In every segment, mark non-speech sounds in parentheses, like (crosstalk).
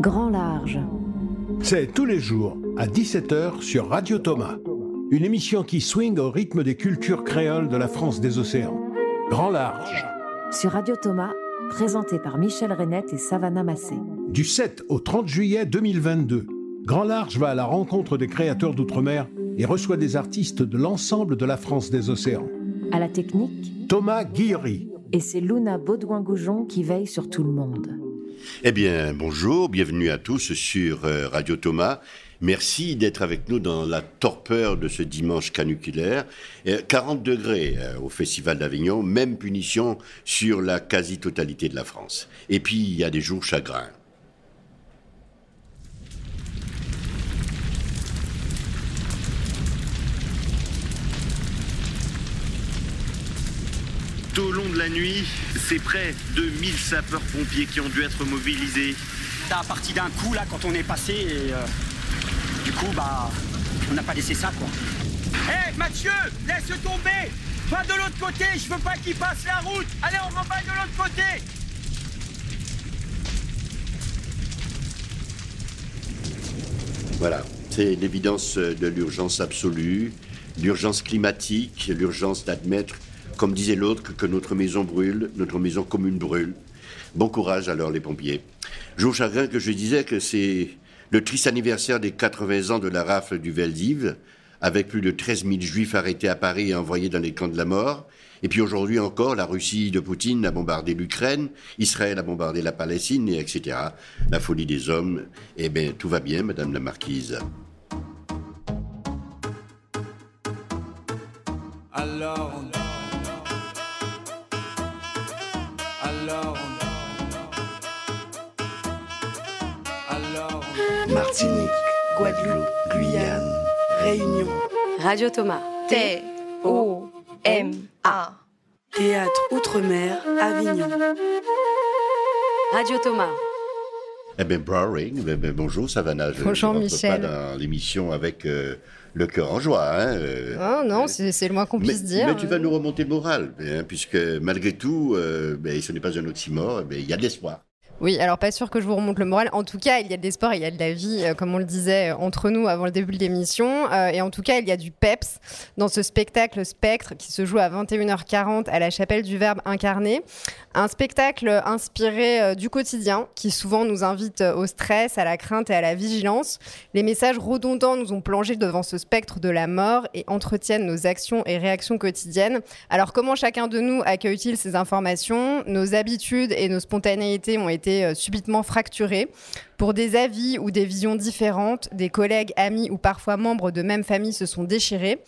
Grand Large. C'est tous les jours à 17h sur Radio Thomas. Une émission qui swing au rythme des cultures créoles de la France des océans. Grand Large. Sur Radio Thomas, présenté par Michel Renette et Savannah Massé. Du 7 au 30 juillet 2022, Grand Large va à la rencontre des créateurs d'outre-mer et reçoit des artistes de l'ensemble de la France des océans. À la technique, Thomas Guillery. et c'est Luna Baudouin-Goujon qui veille sur tout le monde. Eh bien, bonjour, bienvenue à tous sur euh, Radio Thomas. Merci d'être avec nous dans la torpeur de ce dimanche caniculaire. Euh, 40 degrés euh, au Festival d'Avignon, même punition sur la quasi-totalité de la France. Et puis, il y a des jours chagrins. Tout au long de la nuit, c'est près de 1000 sapeurs-pompiers qui ont dû être mobilisés. Ça a parti d'un coup là quand on est passé et euh, du coup bah on n'a pas laissé ça quoi. Hé Mathieu, laisse tomber Va de l'autre côté, je veux pas qu'il passe la route Allez on remballe de l'autre côté Voilà, c'est l'évidence de l'urgence absolue, l'urgence climatique, l'urgence d'admettre, comme disait l'autre, que notre maison brûle, notre maison commune brûle. Bon courage alors les pompiers. Jour chagrin que je disais que c'est le triste anniversaire des 80 ans de la rafle du Veldiv, avec plus de 13 000 juifs arrêtés à Paris et envoyés dans les camps de la mort. Et puis aujourd'hui encore, la Russie de Poutine a bombardé l'Ukraine, Israël a bombardé la Palestine, et etc. La folie des hommes. Eh bien, tout va bien, Madame la Marquise. Alors on... Alors on... Martinique, Guadeloupe, Guyane, Réunion. Radio Thomas. T-O-M-A. Théâtre Outre-mer, Avignon. Radio Thomas. Eh bien, Browning, eh ben, bonjour Savannah. Je, Bonjour, je Michel. pas dans l'émission avec euh, le cœur en joie. Hein, euh. Oh non, c'est c'est le moins qu'on mais, puisse dire. mais tu vas nous remonter le moral, hein, puisque malgré tout, euh, ben, ce n'est pas un oxymore, ben, il y a de l'espoir. Oui, alors pas sûr que je vous remonte le moral. En tout cas, il y a de l'espoir, il y a de la vie, euh, comme on le disait euh, entre nous avant le début de l'émission. Euh, et en tout cas, il y a du peps dans ce spectacle Spectre qui se joue à 21h40 à la chapelle du Verbe incarné. Un spectacle inspiré du quotidien qui souvent nous invite au stress, à la crainte et à la vigilance. Les messages redondants nous ont plongé devant ce spectre de la mort et entretiennent nos actions et réactions quotidiennes. Alors comment chacun de nous accueille-t-il ces informations? Nos habitudes et nos spontanéités ont été euh, subitement fracturées. Pour des avis ou des visions différentes, des collègues, amis ou parfois membres de même famille se sont déchirés.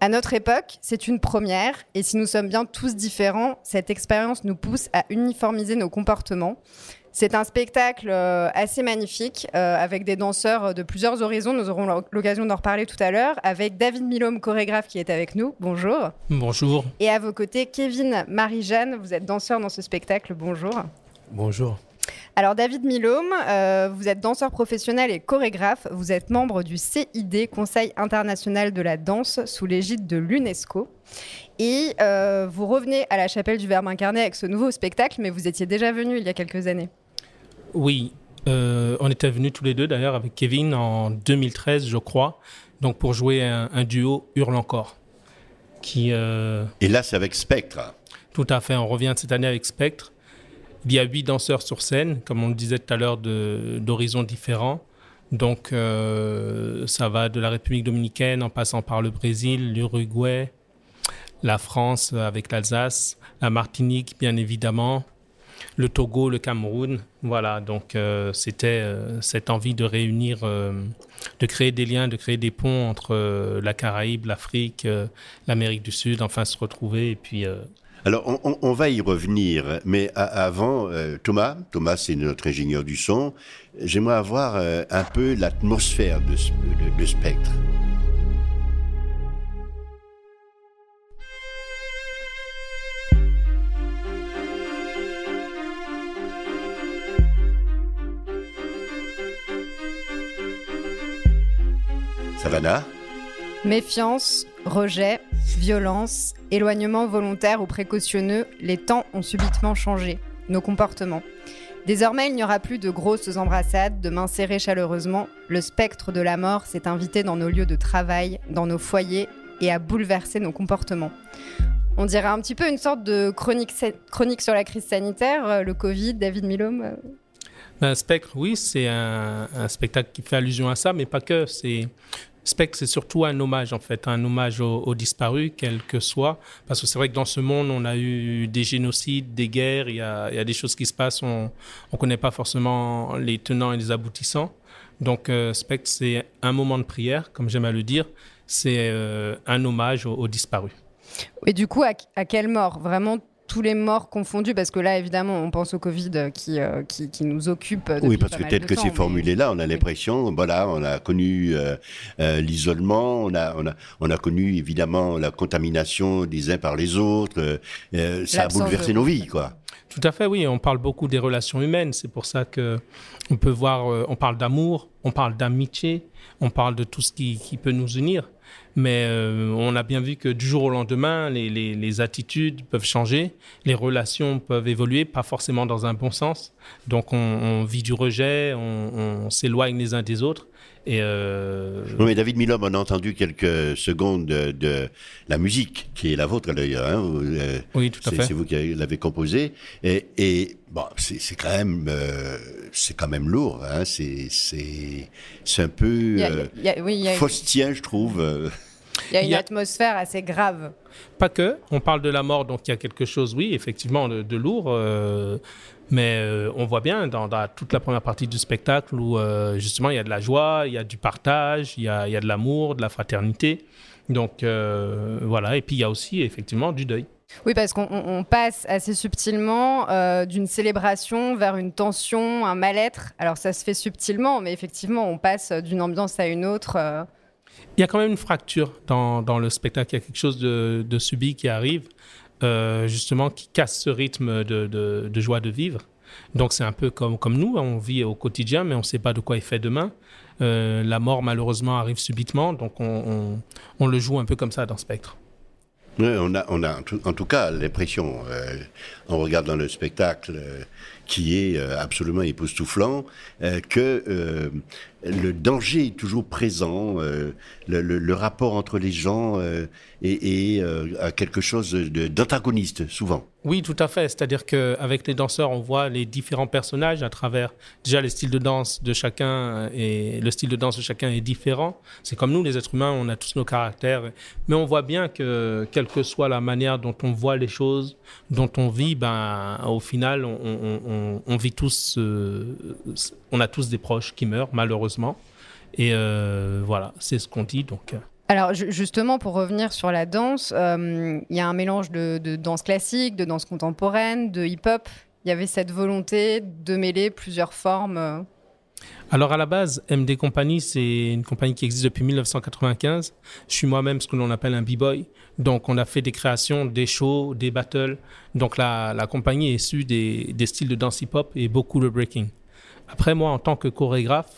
À notre époque, c'est une première, et si nous sommes bien tous différents, cette expérience nous pousse à uniformiser nos comportements. C'est un spectacle euh, assez magnifique, euh, avec des danseurs de plusieurs horizons. Nous aurons l'o- l'occasion d'en reparler tout à l'heure, avec David Milhomme, chorégraphe, qui est avec nous. Bonjour. Bonjour. Et à vos côtés, Kevin Marie-Jeanne, vous êtes danseur dans ce spectacle. Bonjour. Bonjour. Alors David Milhomme, euh, vous êtes danseur professionnel et chorégraphe. Vous êtes membre du CID, Conseil international de la danse, sous l'égide de l'UNESCO. Et euh, vous revenez à la chapelle du Verbe incarné avec ce nouveau spectacle, mais vous étiez déjà venu il y a quelques années. Oui, euh, on était venus tous les deux d'ailleurs avec Kevin en 2013, je crois, donc pour jouer un, un duo Hurle encore. Qui, euh, Et là, c'est avec Spectre. tout à fait, on revient cette année avec Spectre. Il y a huit danseurs sur scène, comme on le disait tout à l'heure, d'horizons différents. Donc, euh, ça va de la République dominicaine en passant par le Brésil, l'Uruguay, la France euh, avec l'Alsace, la Martinique, bien évidemment, le Togo, le Cameroun. Voilà, donc euh, c'était cette envie de réunir, de créer des liens, de créer des ponts entre la Caraïbe, l'Afrique, l'Amérique du Sud, enfin se retrouver et puis. Alors, on, va y revenir, mais avant, euh, Thomas, Thomas, c'est notre ingénieur du son, j'aimerais avoir euh, un peu l'atmosphère de Spectre. Savannah Méfiance, rejet, violence, éloignement volontaire ou précautionneux, les temps ont subitement changé, nos comportements. Désormais, il n'y aura plus de grosses embrassades, de mains serrées chaleureusement. Le spectre de la mort s'est invité dans nos lieux de travail, dans nos foyers et a bouleversé nos comportements. On dirait un petit peu une sorte de chronique, sur la crise sanitaire, euh, le Covid, David Milom. euh. Un spectre, oui, c'est un, un spectacle qui fait allusion à ça, mais pas que. C'est Spectre, c'est surtout un hommage, en fait, un hommage aux, disparus, quel que soit. Parce que c'est vrai que dans ce monde, on a eu des génocides, des guerres, il y a, des choses qui se passent, on ne connaît pas forcément les tenants et les aboutissants. Donc, euh, Spectre, c'est un moment de prière, comme j'aime à le dire. C'est euh, un hommage aux, aux disparus. Et du coup, à, à quelle mort? Vraiment tous les morts confondus Parce que là, évidemment, on pense au Covid qui, euh, qui, qui nous occupe. Oui, parce que de que temps, c'est mais- formulé là, on a l'impression, voilà, on a connu euh, euh, l'isolement, on a, on, a, on a connu évidemment la contamination des uns par les autres, ça a bouleversé de- nos vies, quoi. Tout à fait, oui. On parle beaucoup des relations humaines. C'est pour ça que on peut voir, euh, on parle d'amour, on parle d'amitié, on parle de tout ce qui, qui peut nous unir. Mais euh, on a bien vu que du jour au lendemain, les, attitudes peuvent changer, les relations peuvent évoluer, pas forcément dans un bon sens. Donc on, vit du rejet, on s'éloigne les uns des autres. Et euh, Oui, mais David Milom, on a entendu quelques secondes de, de la musique, qui est la vôtre d'ailleurs. Hein, euh, Oui, tout à c'est- fait. C'est vous qui l'avez composée. Et, et bon, c'est c'est quand même, euh, c'est quand même lourd. Hein, c'est un peu Il y a- euh, il y a- oui, il y a- faustien, je trouve. Il y a une Il y a- atmosphère assez grave. Pas que. On parle de la mort, donc il y a quelque chose, oui, effectivement, de, de lourd. euh, mais euh, on voit bien dans, dans toute la première partie du spectacle où euh, justement il y a de la joie, il y a du partage, il y a, il y a de l'amour, de la fraternité. Donc euh, voilà. Et puis il y a aussi effectivement du deuil. Oui, parce qu'on on- on passe assez subtilement euh, d'une célébration vers une tension, un mal-être. Alors ça se fait subtilement, mais effectivement, on passe d'une ambiance à une autre. euh. Il y a quand même une fracture dans, dans le spectacle. Il y a quelque chose de, de subi qui arrive, euh, justement, qui casse ce rythme de, de- joie de vivre. Donc c'est un peu comme, comme nous, hein, on vit au quotidien, mais on ne sait pas de quoi il fait demain. Euh, la mort, malheureusement, arrive subitement, donc on, on- le joue un peu comme ça dans Spectre. Oui, on a, on a en tout, cas l'impression, euh, en regardant le spectacle, euh, qui est absolument époustouflant, que le danger est toujours présent, euh, le, le- le rapport entre les gens euh, est, est, euh, quelque chose d'antagoniste, souvent. Oui, tout à fait. C'est-à-dire qu'avec les danseurs, on voit les différents personnages à travers déjà les styles de danse de chacun euh, et le style de danse de chacun est différent. C'est comme nous, les êtres humains, on a tous nos caractères. Mais on voit bien que quelle que soit la manière dont on voit les choses, dont on vit, ben, au final, on vit tous, euh, on a tous des proches qui meurent, malheureusement. Et euh, voilà, c'est ce qu'on dit. Donc, euh, Alors ju- justement, pour revenir sur la danse, euh, il y a un mélange de, de danse classique, de danse contemporaine, de hip-hop. Il y avait cette volonté de mêler plusieurs formes. Alors à la base, MD Company, c'est une compagnie qui existe depuis 1995. Je suis moi-même ce que l'on appelle un b-boy. Donc on a fait des créations, des shows, des battles. Donc la, la compagnie est issue des, des styles de danse hip-hop et beaucoup le breaking. Après moi, en tant que chorégraphe,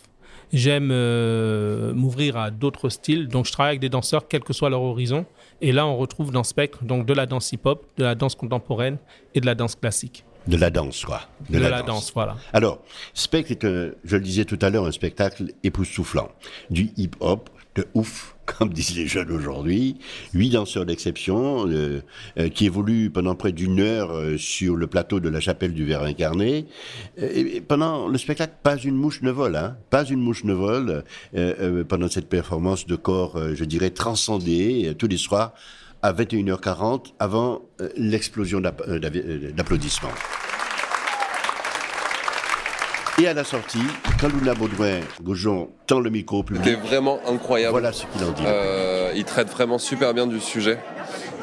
j'aime euh, m'ouvrir à d'autres styles. Donc je travaille avec des danseurs, quel que soit leur horizon. Et là, on retrouve dans Spectre donc de la danse hip-hop, de la danse contemporaine et de la danse classique. De la danse, quoi. De, la, danse, voilà. Alors, Spectre est, un- je le disais tout à l'heure, un spectacle époustouflant. Du hip-hop, de ouf, comme disent les jeunes aujourd'hui. Huit danseurs d'exception euh, euh, qui évoluent pendant près d'une heure euh, sur le plateau de la chapelle du Verre incarné. Euh, pendant le spectacle, pas une mouche ne vole, hein, pas une mouche ne vole euh, pendant cette performance de corps, je dirais, transcendé tous les soirs à 21h40 avant l'explosion d'applaudissements. Et à la sortie, quand Luna Baudouin Gaujon tend le micro au C'était public, vraiment incroyable. voilà ce qu'il en dit. Euh, ils traitent vraiment super bien du sujet.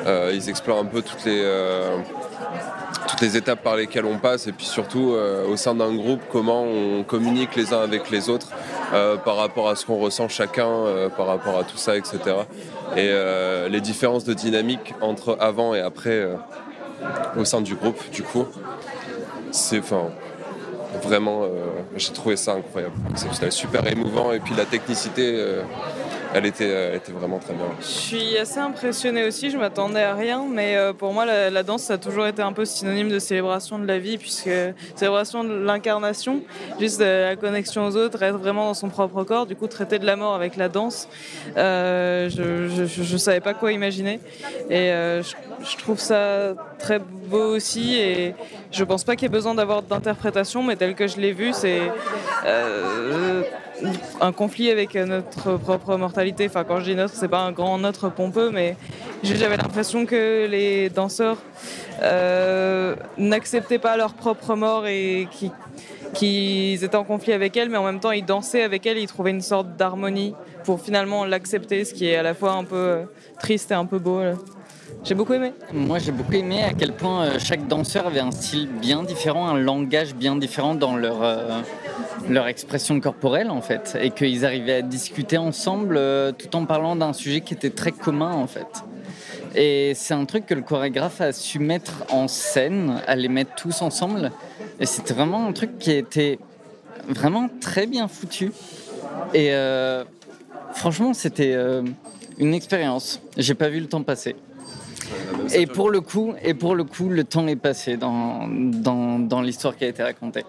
Euh, ils explorent un peu toutes les, euh, toutes les étapes par lesquelles on passe et puis surtout au sein d'un groupe comment on communique les uns avec les autres par rapport à ce qu'on ressent chacun, par rapport à tout ça, etc. Et les différences de dynamique entre avant et après au sein du groupe, du coup, c'est enfin vraiment, euh, j'ai trouvé ça incroyable. C'est super émouvant et puis la technicité. Euh, elle était, vraiment très bien. Je suis assez impressionnée aussi, je m'attendais à rien, mais euh, pour moi la, danse ça a toujours été un peu synonyme de célébration de la vie, puisque célébration de l'incarnation, juste de la connexion aux autres, être vraiment dans son propre corps, du coup traiter de la mort avec la danse, euh, je ne savais pas quoi imaginer. Et euh, je, trouve ça très beau aussi, et je pense pas qu'il y ait besoin d'avoir d'interprétation, mais tel que je l'ai vu, c'est euh, un conflit avec notre propre mortalité. Enfin, quand je dis notre, c'est pas un grand notre pompeux, mais j'avais l'impression que les danseurs euh, n'acceptaient pas leur propre mort et qui qu'ils étaient en conflit avec elle, mais en même temps ils dansaient avec elle, ils trouvaient une sorte d'harmonie pour finalement l'accepter, ce qui est à la fois un peu triste et un peu beau. J'ai beaucoup aimé. Moi, j'ai beaucoup aimé à quel point euh, chaque danseur avait un style bien différent, un langage bien différent dans leur, euh, leur expression corporelle, en fait. Et qu'ils arrivaient à discuter ensemble euh, tout en parlant d'un sujet qui était très commun, en fait. Et c'est un truc que le chorégraphe a su mettre en scène, à les mettre tous ensemble. Et c'était vraiment un truc qui était vraiment très bien foutu. Et euh, franchement, c'était euh, une expérience. J'ai pas vu le temps passer. Et pour le coup, et pour le coup, le temps est passé dans, dans, dans l'histoire qui a été racontée.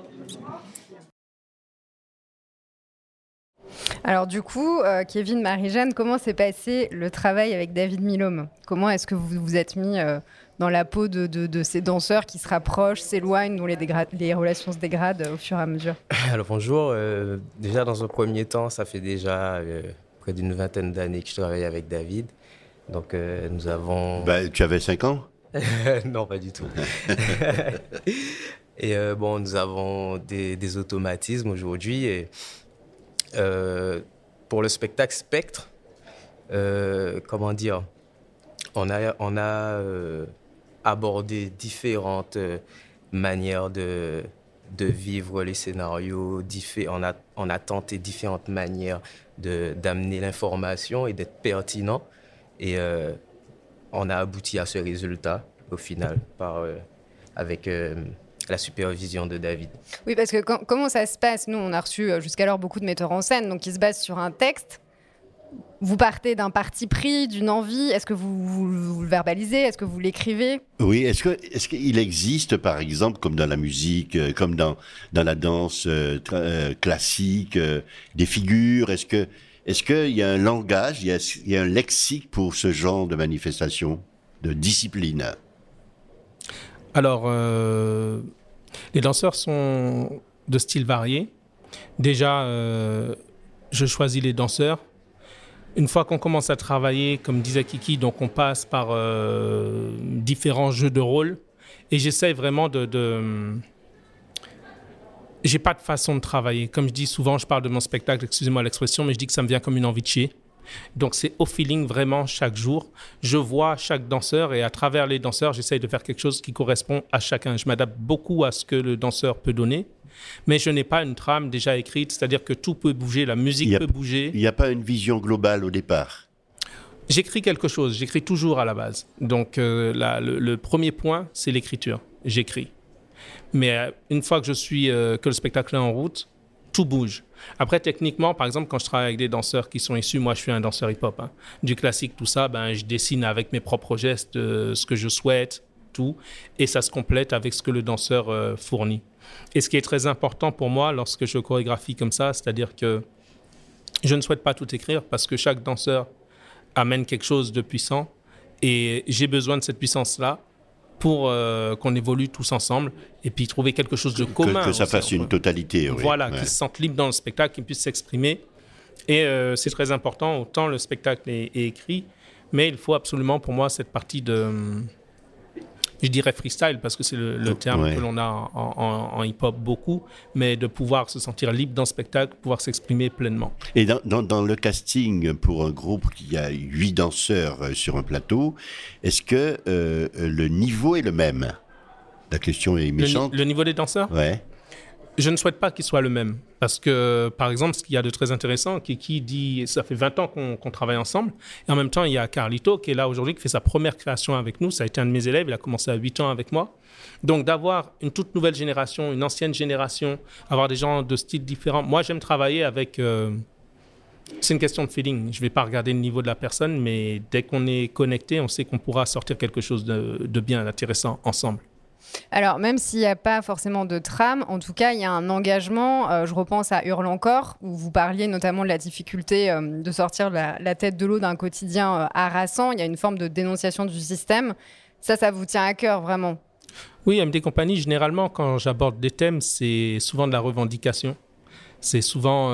Alors du coup, euh, Kevin, Marie-Jeanne, comment s'est passé le travail avec David Milhomme? Comment est-ce que vous vous êtes mis euh, dans la peau de, de, de, ces danseurs qui se rapprochent, s'éloignent, dont les, les, relations se dégradent euh, au fur et à mesure? (laughs) Alors bonjour, euh, déjà dans un premier temps, ça fait déjà euh, près d'une vingtaine d'années que je travaille avec David. Donc nous avons... Bah, tu avais 5 ans? (laughs) Non, pas du tout. (laughs) et bon, nous avons des, des automatismes aujourd'hui. Et pour le spectacle Spectre, euh, comment dire, on a, euh, abordé différentes manières de, vivre les scénarios, on a, tenté différentes manières d'amener l'information et d'être pertinent. Et euh, on a abouti à ce résultat au final euh, avec euh, la supervision de David. Oui, parce que quand, comment ça se passe? Nous, on a reçu jusqu'alors beaucoup de metteurs en scène, donc ils se basent sur un texte. Vous partez d'un parti pris, d'une envie. Est-ce que vous, vous, vous, le verbalisez? Est-ce que vous l'écrivez? Oui. Est-ce que est-ce qu'il existe, par exemple, comme dans la musique, euh, comme dans dans la danse euh, euh, classique, euh, des figures? Est-ce que est-ce qu'il y a un langage, il y a, il y a un lexique pour ce genre de manifestation, de discipline? Alors, euh, les danseurs sont de styles variés. Déjà, euh, je choisis les danseurs. Une fois qu'on commence à travailler, comme disait Kiki, donc on passe par euh, différents jeux de rôle. Et j'essaie vraiment de... de j'ai pas de façon de travailler. Comme je dis souvent, je parle de mon spectacle, excusez-moi l'expression, mais je dis que ça me vient comme une envie de chier. Donc c'est au feeling vraiment chaque jour. Je vois chaque danseur et à travers les danseurs, j'essaye de faire quelque chose qui correspond à chacun. Je m'adapte beaucoup à ce que le danseur peut donner. Mais je n'ai pas une trame déjà écrite, c'est-à-dire que tout peut bouger, la musique a, peut bouger. Il n'y a pas une vision globale au départ? J'écris quelque chose, j'écris toujours à la base. Donc euh, le, premier point, c'est l'écriture. J'écris. Mais euh, une fois que je suis euh, que le spectacle est en route, tout bouge. Après, techniquement, par exemple, quand je travaille avec des danseurs qui sont issus, moi je suis un danseur hip-hop, hein, du classique, tout ça, ben, je dessine avec mes propres gestes euh, ce que je souhaite, tout, et ça se complète avec ce que le danseur euh, fournit. Et ce qui est très important pour moi lorsque je chorégraphie comme ça, c'est-à-dire que je ne souhaite pas tout écrire parce que chaque danseur amène quelque chose de puissant et j'ai besoin de cette puissance-là pour euh, qu'on évolue tous ensemble et puis trouver quelque chose de commun. Que, que ça fasse une totalité. Oui. Voilà, ouais. qu'ils se sentent libres dans le spectacle, qu'ils puissent s'exprimer. Et euh, c'est très important, autant le spectacle est, est, écrit, mais il faut absolument pour moi cette partie de, je dirais freestyle parce que c'est le, le, terme ouais. que l'on a en, en, en hip-hop beaucoup, mais de pouvoir se sentir libre dans le spectacle, pouvoir s'exprimer pleinement. Et dans, dans, dans, le casting pour un groupe qui a huit danseurs euh, sur un plateau, est-ce que euh, le niveau est le même? La question est méchante. Le, le niveau des danseurs? Ouais. Je ne souhaite pas qu'il soit le même. Parce que, par exemple, ce qu'il y a de très intéressant, Kiki dit, ça fait 20 ans qu'on qu travaille ensemble. Et en même temps, il y a Carlito qui est là aujourd'hui, qui fait sa première création avec nous. Ça a été un de mes élèves. Il a commencé à 8 ans avec moi. Donc, d'avoir une toute nouvelle génération, une ancienne génération, avoir des gens de styles différents. Moi, j'aime travailler avec, euh, C'est une question de feeling. Je ne vais pas regarder le niveau de la personne, mais dès qu'on est connecté, on sait qu'on pourra sortir quelque chose de, de bien, d'intéressant ensemble. Alors, même s'il n'y a pas forcément de trame, en tout cas, il y a un engagement. Euh, je repense à Hurle encore, où vous parliez notamment de la difficulté euh, de sortir la, la tête de l'eau d'un quotidien euh, harassant. Il y a une forme de dénonciation du système. Ça, ça vous tient à cœur, vraiment? Oui, MD Compagnie, généralement, quand j'aborde des thèmes, c'est souvent de la revendication. C'est souvent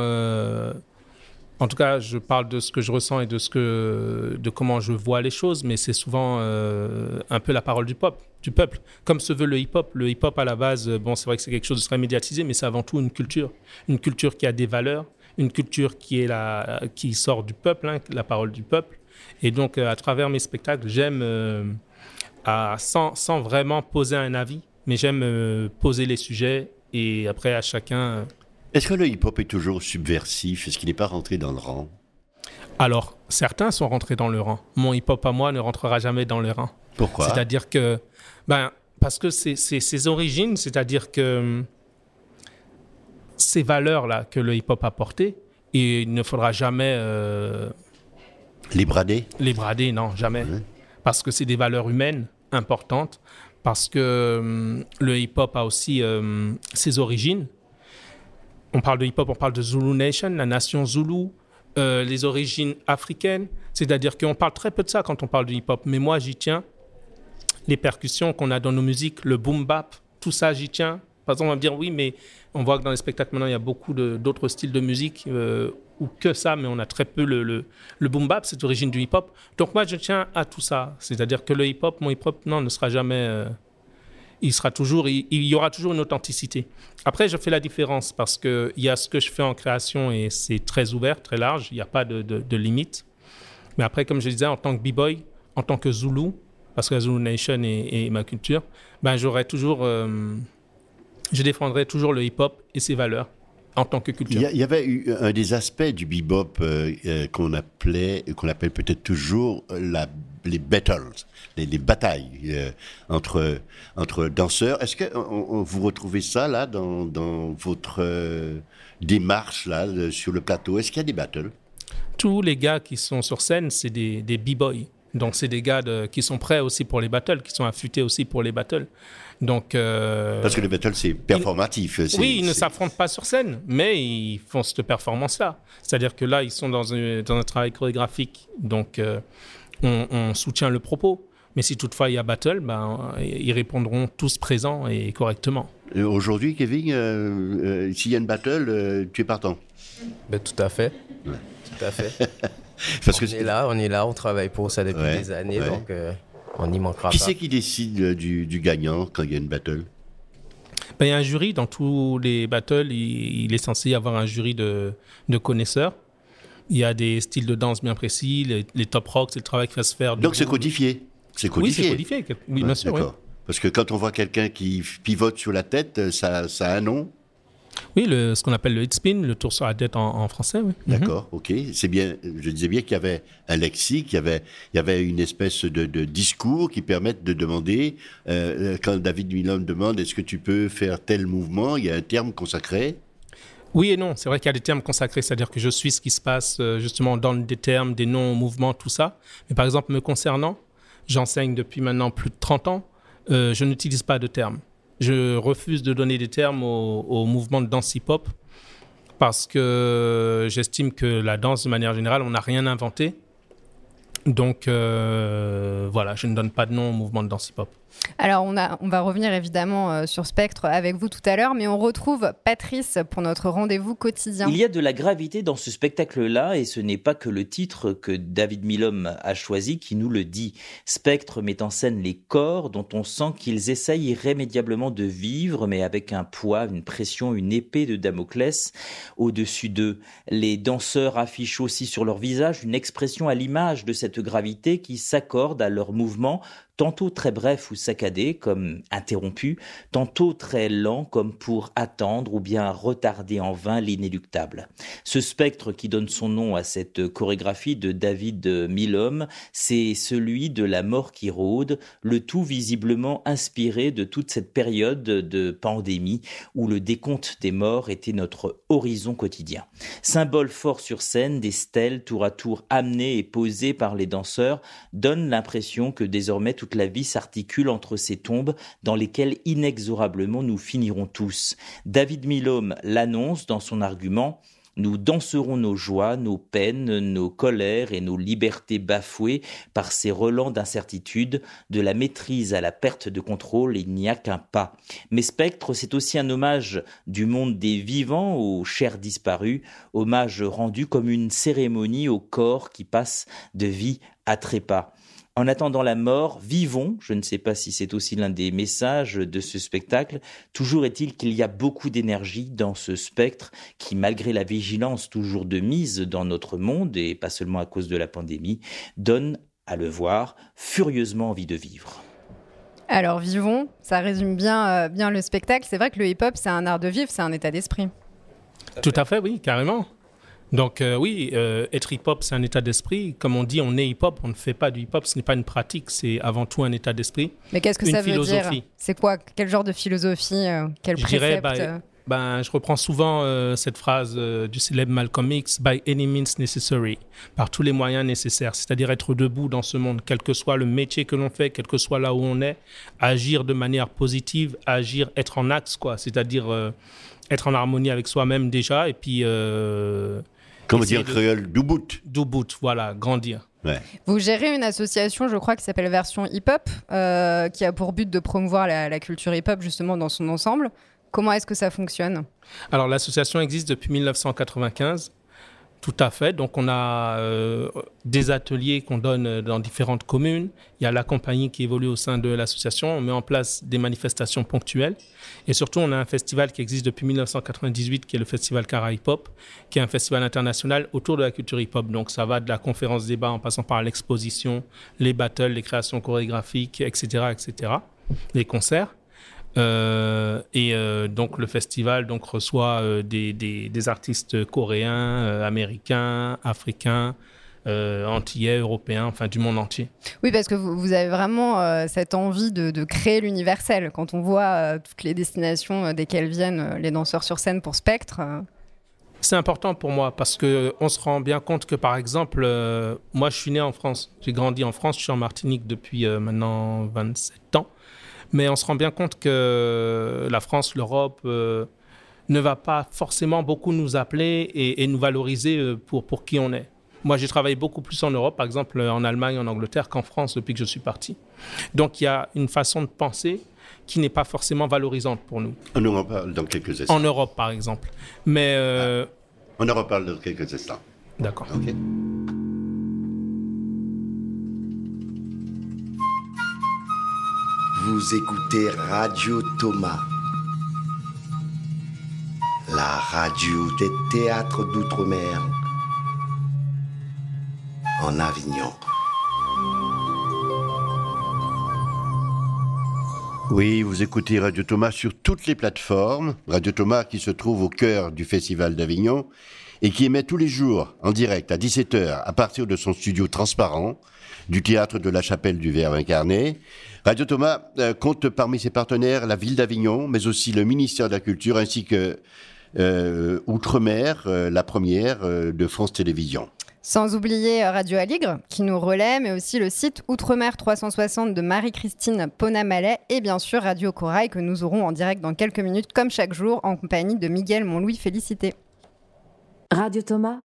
en tout cas, je parle de ce que je ressens et de, ce que, de comment je vois les choses, mais c'est souvent euh, un peu la parole du pop, du peuple, comme se veut le hip-hop. Le hip-hop, à la base, bon, c'est vrai que c'est quelque chose de très médiatisé, mais c'est avant tout une culture. Une culture qui a des valeurs, une culture qui, est la, qui sort du peuple, hein, la parole du peuple. Et donc, euh, à travers mes spectacles, j'aime, euh, sans, sans, vraiment poser un avis, mais j'aime poser les sujets et après, à chacun est-ce que le hip-hop est toujours subversif? Est-ce qu'il n'est pas rentré dans le rang? Alors, certains sont rentrés dans le rang. Mon hip-hop à moi ne rentrera jamais dans le rang. Pourquoi? C'est-à-dire que, ben, parce que c'est ses origines, c'est-à-dire que ces valeurs-là que le hip-hop a portées, il ne faudra jamais... Euh, les brader? Les brader, non, jamais. Parce que c'est des valeurs humaines importantes, parce que hum, le hip-hop a aussi hum, ses origines, on parle de hip-hop, on parle de Zulu Nation, la nation Zulu, euh, les origines africaines. C'est-à-dire qu'on parle très peu de ça quand on parle de hip-hop. Mais moi, j'y tiens. Les percussions qu'on a dans nos musiques, le boom bap, tout ça, j'y tiens. Par exemple, on va me dire oui, mais on voit que dans les spectacles maintenant, il y a beaucoup d'autres styles de musique euh, ou que ça, mais on a très peu le, le, boom bap, c'est l'origine du hip-hop. Donc moi, je tiens à tout ça. C'est-à-dire que le hip-hop, mon hip-hop, non, ne sera jamais. Euh, il sera toujours, il, y aura toujours une authenticité. Après, je fais la différence parce qu'il y a ce que je fais en création et c'est très ouvert, très large, il n'y a pas de, limite. Mais après, comme je disais, en tant que b-boy, en tant que Zulu, parce que Zulu Nation est, ma culture, ben j'aurai toujours, euh, je défendrai toujours le hip-hop et ses valeurs en tant que culture. Il y, avait eu un des aspects du bebop euh, euh, qu'on appelait, qu'on appelle peut-être toujours la, les battles, les, batailles euh, entre, entre danseurs. Est-ce que vous retrouvez ça là dans, dans votre démarche là sur le plateau? Est-ce qu'il y a des battles? Tous les gars qui sont sur scène, c'est des, des b-boys. Donc c'est des gars qui sont prêts aussi pour les battles, qui sont affûtés aussi pour les battles. Donc, euh, Parce que le battle, c'est performatif. Oui, ils ne s'affrontent pas sur scène, mais ils font cette performance-là. C'est-à-dire que là, ils sont dans un, dans un travail chorégraphique, donc euh, on, soutient le propos. Mais si toutefois il y a battle, ben, ils répondront tous présents et correctement. Aujourd'hui, Kevin, euh, s'il y a une battle, tu es partant ben, Tout à fait. Tout à fait. (laughs) Parce on que est là, on est là, on travaille pour ça depuis des années, donc on n'y manquera qui pas. Qui c'est qui décide du, gagnant quand il y a une battle? Ben, Il y a un jury dans tous les battles. Il, est censé y avoir un jury de, connaisseurs. Il y a des styles de danse bien précis, les, top rock, c'est le travail qui va se faire. Donc c'est codifié C'est codifié Oui, c'est codifié. Oui, bien sûr. Parce que quand on voit quelqu'un qui pivote sur la tête, ça, ça a un nom oui, le, ce qu'on appelle le head spin, le tour sur la tête en, français. Oui. Mhm. D'accord, ok. C'est bien. Je disais bien qu'il y avait un lexique, qu'il y avait, il y avait une espèce de, discours qui permettent de demander. Euh, quand David Milon demande est-ce que tu peux faire tel mouvement, il y a un terme consacré. Oui et non, c'est vrai qu'il y a des termes consacrés, c'est-à-dire que je suis ce qui se passe euh, justement dans des termes, des noms, mouvements, tout ça. Mais par exemple, me concernant, j'enseigne depuis maintenant plus de 30 ans, euh, je n'utilise pas de termes. Je refuse de donner des termes au, mouvement de danse hip-hop parce que j'estime que la danse, de manière générale, on n'a rien inventé. Donc euh, voilà, je ne donne pas de nom au mouvement de danse hip-hop. Alors, on, a, on va revenir évidemment euh, sur Spectre avec vous tout à l'heure, mais on retrouve Patrice pour notre rendez-vous quotidien. Il y a de la gravité dans ce spectacle-là, et ce n'est pas que le titre que David Milom a choisi qui nous le dit. Spectre met en scène les corps dont on sent qu'ils essayent irrémédiablement de vivre, mais avec un poids, une pression, une épée de Damoclès au-dessus d'eux. Les danseurs affichent aussi sur leur visage une expression à l'image de cette gravité qui s'accorde à leurs mouvements tantôt très bref ou saccadé comme interrompu, tantôt très lent comme pour attendre ou bien retarder en vain l'inéluctable. Ce spectre qui donne son nom à cette chorégraphie de David Milhomme, c'est celui de la mort qui rôde, le tout visiblement inspiré de toute cette période de pandémie où le décompte des morts était notre horizon quotidien. Symbole fort sur scène, des stèles tour à tour amenées et posées par les danseurs donnent l'impression que désormais toute la vie s'articule entre ces tombes dans lesquelles inexorablement nous finirons tous. David Milhomme l'annonce dans son argument nous danserons nos joies, nos peines, nos colères et nos libertés bafouées par ces relents d'incertitude, de la maîtrise à la perte de contrôle, il n'y a qu'un pas. Mais Spectre, c'est aussi un hommage du monde des vivants aux chers disparus, hommage rendu comme une cérémonie au corps qui passe de vie à trépas. En attendant la mort, vivons, je ne sais pas si c'est aussi l'un des messages de ce spectacle, toujours est-il qu'il y a beaucoup d'énergie dans ce spectre qui, malgré la vigilance toujours de mise dans notre monde, et pas seulement à cause de la pandémie, donne, à le voir, furieusement envie de vivre. Alors vivons, ça résume bien, euh, bien le spectacle. C'est vrai que le hip-hop, c'est un art de vivre, c'est un état d'esprit. Tout à fait, oui, carrément. Donc euh, oui, euh, être hip-hop, c'est un état d'esprit. Comme on dit, on est hip-hop, on ne fait pas du hip-hop, ce n'est pas une pratique, c'est avant tout un état d'esprit. Mais qu'est-ce que une ça veut philosophie. dire C'est quoi? Quel genre de philosophie euh, Quel Je dirais, précepte bah, ben, je reprends souvent cette phrase du célèbre Malcolm X, by any means necessary, par tous les moyens nécessaires, c'est-à-dire être debout dans ce monde, quel que soit le métier que l'on fait, quel que soit là où on est, agir de manière positive, agir, être en axe, quoi, c'est-à-dire être en harmonie avec soi-même déjà, et puis... Comment dire créole Du bout. Du bout, voilà, grandir. Ouais. Vous gérez une association, je crois, qui s'appelle Version Hip Hop, euh, qui a pour but de promouvoir la, la culture hip hop justement dans son ensemble. Comment est-ce que ça fonctionne? Alors l'association existe depuis 1995. Tout à fait. Donc on a euh, des ateliers qu'on donne euh, dans différentes communes. Il y a la compagnie qui évolue au sein de l'association. On met en place des manifestations ponctuelles. Et surtout, on a un festival qui existe depuis 1998, qui est le Festival Cara Hip Hop, qui est un festival international autour de la culture hip hop. Donc ça va de la conférence débat en passant par l'exposition, les battles, les créations chorégraphiques, etc., etc., les concerts. Euh, et euh, donc le festival donc reçoit euh, des, des- des artistes coréens, américains, africains, antillais, européens, enfin du monde entier. Oui, parce que vous, vous avez vraiment cette envie de, de créer l'universel. Quand on voit toutes les destinations desquelles viennent les danseurs sur scène pour Spectre, C'est important pour moi parce que on se rend bien compte que par exemple, moi je suis né en France, j'ai grandi en France, je suis en Martinique depuis maintenant 27 ans, mais on se rend bien compte que la France, l'Europe euh, ne va pas forcément beaucoup nous appeler et, et nous valoriser euh, pour, pour qui on est. Moi, j'ai travaillé beaucoup plus en Europe, par exemple en Allemagne, en Angleterre, qu'en France depuis que je suis parti. Donc, il y a une façon de penser qui n'est pas forcément valorisante pour nous. On en reparle dans quelques instants. En Europe, par exemple. Mais. euh, On en reparle dans quelques instants. D'accord. Ok. Vous écoutez Radio Thomas, la radio des théâtres d'outre-mer en Avignon. Oui, vous écoutez Radio Thomas sur toutes les plateformes. Radio Thomas qui se trouve au cœur du Festival d'Avignon et qui émet tous les jours en direct à 17h à partir de son studio transparent du théâtre de la Chapelle du Verbe incarné. Radio Thomas euh, compte parmi ses partenaires la ville d'Avignon, mais aussi le ministère de la Culture ainsi que euh, Outre-mer, euh, la première euh, de France Télévisions. Sans oublier Radio Aligre qui nous relaie, mais aussi le site Outre-mer 360 de Marie-Christine Ponamalet et bien sûr Radio Corail que nous aurons en direct dans quelques minutes, comme chaque jour, en compagnie de Miguel Montlouis Félicité. Radio Thomas,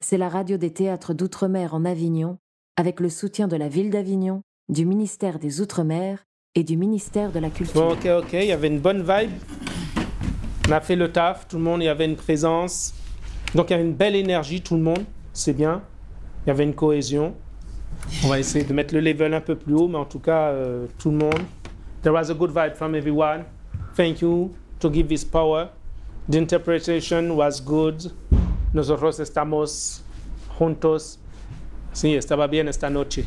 c'est la radio des théâtres d'outre-mer en Avignon, avec le soutien de la ville d'Avignon, du ministère des Outre-mer et du ministère de la Culture. Bon, ok, ok, il y avait une bonne vibe. On a fait le taf, tout le monde, il y avait une présence. Donc il y avait une belle énergie, tout le monde, c'est bien. Il y avait une cohésion. On va essayer de mettre le level un peu plus haut, mais en tout cas, euh, tout le monde. There was a good vibe from everyone. Thank you to give this power. The interpretation was good. Nosotros estamos juntos. Sí, estaba bien esta noche.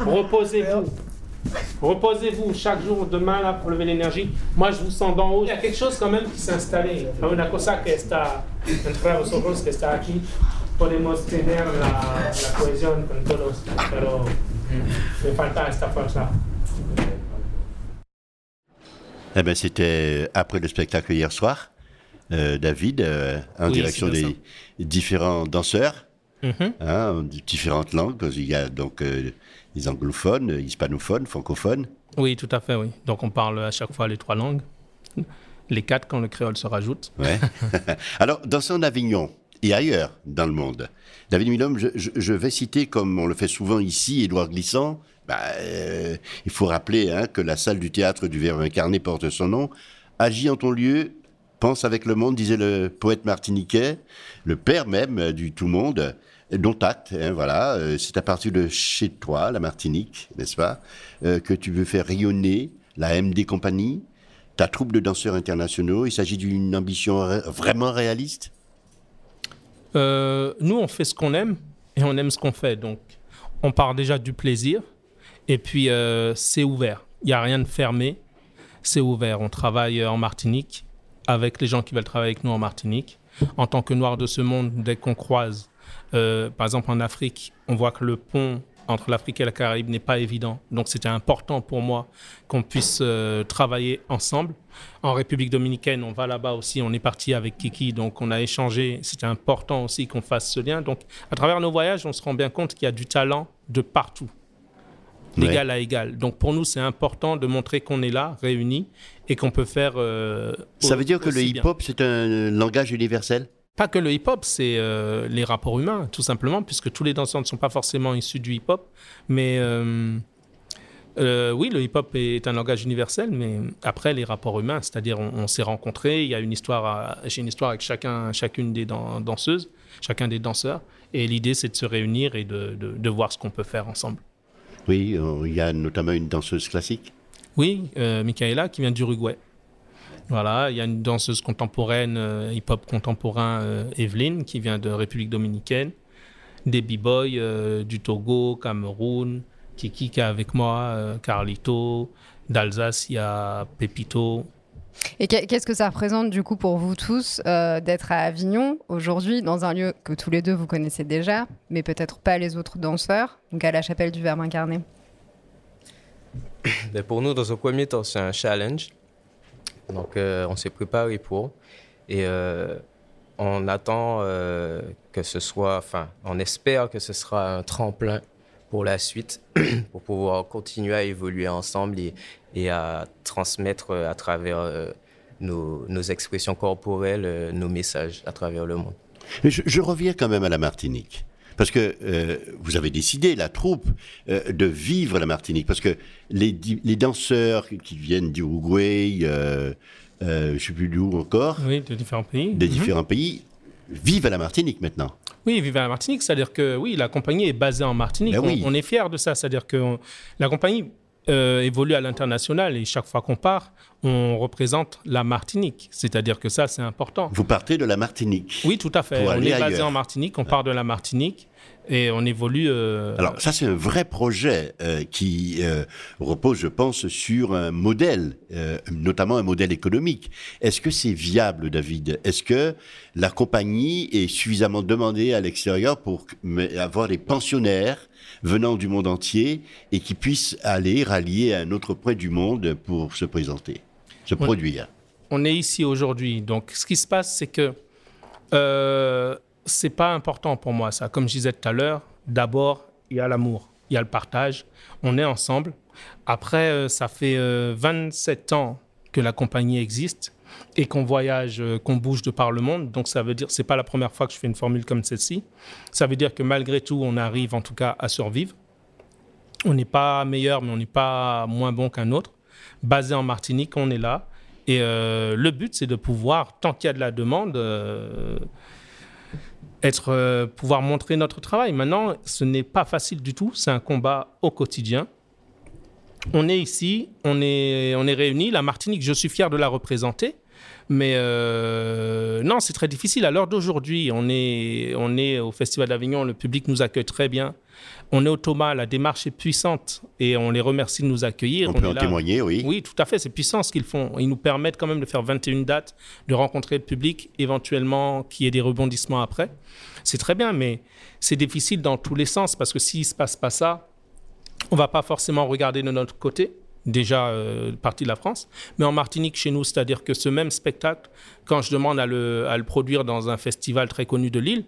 Reposez-vous. Reposez-vous chaque jour demain là pour lever l'énergie. Moi, je vous sens d'en haut. Il y a quelque chose quand même qui s'est installé. Hay una cosa que está entre vosotros que está aquí. Podemos tener la, la cohesión con todos, pero me falta esta fuerza. Eh ben, c'était après le spectacle hier soir, euh, David, euh, en Oui, direction des différents danseurs, Mhm. hein, en différentes langues. parce qu'il y a donc euh, les anglophones, hispanophones, francophones. Oui, tout à fait, oui. Donc on parle à chaque fois les trois langues. Les quatre quand le créole se rajoute. Ouais. (laughs) Alors, dansant en Avignon et ailleurs dans le monde, David Milhomme, je, je- je vais citer, comme on le fait souvent ici, Édouard Glissant. Bah, euh, il faut rappeler hein, que la salle du théâtre du Verbe incarné porte son nom. Agis en ton lieu, pense avec le monde, disait le poète martiniquais, le père même du tout monde, dont acte. hein, voilà, euh, c'est à partir de chez toi, la Martinique, n'est-ce pas, euh, que tu veux faire rayonner la MD Compagnie, ta troupe de danseurs internationaux. Il s'agit d'une ambition vraiment réaliste? Euh, nous, on fait ce qu'on aime et on aime ce qu'on fait. Donc, on part déjà du plaisir et puis c'est ouvert. Il n'y a rien de fermé. C'est ouvert. On travaille en Martinique avec les gens qui veulent travailler avec nous en Martinique. En tant que noir de ce monde, dès qu'on croise, euh, par exemple en Afrique, on voit que le pont entre l'Afrique et la Caraïbe n'est pas évident. Donc c'était important pour moi qu'on puisse euh, travailler ensemble. En République dominicaine, on va là-bas aussi, on est parti avec Kiki, donc on a échangé. C'était important aussi qu'on fasse ce lien. Donc à travers nos voyages, on se rend bien compte qu'il y a du talent de partout, d'égal à égal. Donc pour nous, c'est important de montrer qu'on est là, réunis, et qu'on peut faire... euh, Ça veut dire que le hip-hop, c'est un langage universel? Pas que le hip-hop, c'est euh, les rapports humains, tout simplement, puisque tous les danseurs ne sont pas forcément issus du hip-hop. Mais euh, euh, oui, le hip-hop est un langage universel, mais après, les rapports humains, c'est-à-dire on, on s'est rencontrés, il y a une histoire, j'ai une histoire avec chacun, chacune des dan- danseuses, chacun des danseurs, et l'idée, c'est de se réunir et de, de- de voir ce qu'on peut faire ensemble. Oui, euh, il y a notamment une danseuse classique. Oui, euh, Michaela, qui vient d'Uruguay. Voilà, il y a une danseuse contemporaine, euh, hip-hop contemporain, Evelyne, qui vient de République dominicaine. Des b-boys du Togo, Cameroun, Kiki qui est avec moi, Carlito. D'Alsace, il y a Pepito. Et qu'est- qu'est-ce que ça représente du coup pour vous tous euh, d'être à Avignon aujourd'hui, dans un lieu que tous les deux vous connaissez déjà, mais peut-être pas les autres danseurs, donc à la chapelle du Verbe incarné? (coughs) Ben, pour nous, dans un premier temps, c'est un challenge. Donc, euh, on s'est préparé pour. Et euh, on attend que ce soit, enfin, on espère que ce sera un tremplin pour la suite, (clears throat) pour pouvoir continuer à évoluer ensemble et, et à transmettre euh, à travers euh, nos, nos expressions corporelles euh, nos messages à travers le monde. Je, je reviens quand même à la Martinique. Parce que euh, vous avez décidé, la troupe, euh, de vivre la Martinique. Parce que les, danseurs qui viennent d'Uruguay, euh, euh, je ne sais plus d'où encore, Oui, de différents pays. des Mhm. différents pays, vivent à la Martinique maintenant. Oui, Vive à la Martinique, c'est-à-dire que oui, la compagnie est basée en Martinique. Ben on, oui. on est fiers de ça, c'est-à-dire que on- la compagnie euh, évolue à l'international et chaque fois qu'on part, on représente la Martinique. C'est-à-dire que ça, c'est important. Vous partez de la Martinique. Oui, tout à fait. Pour On est basé en Martinique, on part de la Martinique et on évolue. euh, Alors ça, c'est un vrai projet euh, qui euh, repose, je pense, sur un modèle, notamment un modèle économique. Est-ce que c'est viable, David? Est-ce que la compagnie est suffisamment demandée à l'extérieur pour avoir des pensionnaires venant du monde entier et qui puissent aller rallier à un autre point du monde pour se présenter, se produire? On est ici aujourd'hui. Donc, ce qui se passe, c'est que c'est pas important pour moi, ça. Comme je disais tout à l'heure, d'abord, il y a l'amour, il y a le partage. On est ensemble. Après, euh, ça fait euh, 27 ans que la compagnie existe et qu'on voyage, euh, qu'on bouge de par le monde. Donc, ça veut dire, c'est pas la première fois que je fais une formule comme celle-ci. Ça veut dire que malgré tout, on arrive en tout cas à survivre. On n'est pas meilleur, mais on n'est pas moins bon qu'un autre. Basé en Martinique, on est là. Et euh, le but, c'est de pouvoir, tant qu'il y a de la demande, euh, être, euh, pouvoir montrer notre travail. Maintenant, ce n'est pas facile du tout. C'est un combat au quotidien. On est ici, on est, on est réunis. La Martinique, je suis fier de la représenter Mais euh, non, c'est très difficile. À l'heure d'aujourd'hui, on est, on est au Festival d'Avignon, le public nous accueille très bien. On est au Thomas, la démarche est puissante et on les remercie de nous accueillir. On, peut en témoigner, oui. Oui, tout à fait, c'est puissant ce qu'ils font. Ils nous permettent quand même de faire 21 dates, de rencontrer le public, éventuellement qu'il y ait des rebondissements après. C'est très bien, mais c'est difficile dans tous les sens parce que s'il ne se passe pas ça, on va pas forcément regarder de notre côté déjà euh, partie de la France, mais en Martinique chez nous, c'est-à-dire que ce même spectacle, quand je demande à le, à le produire dans un festival très connu de Lille,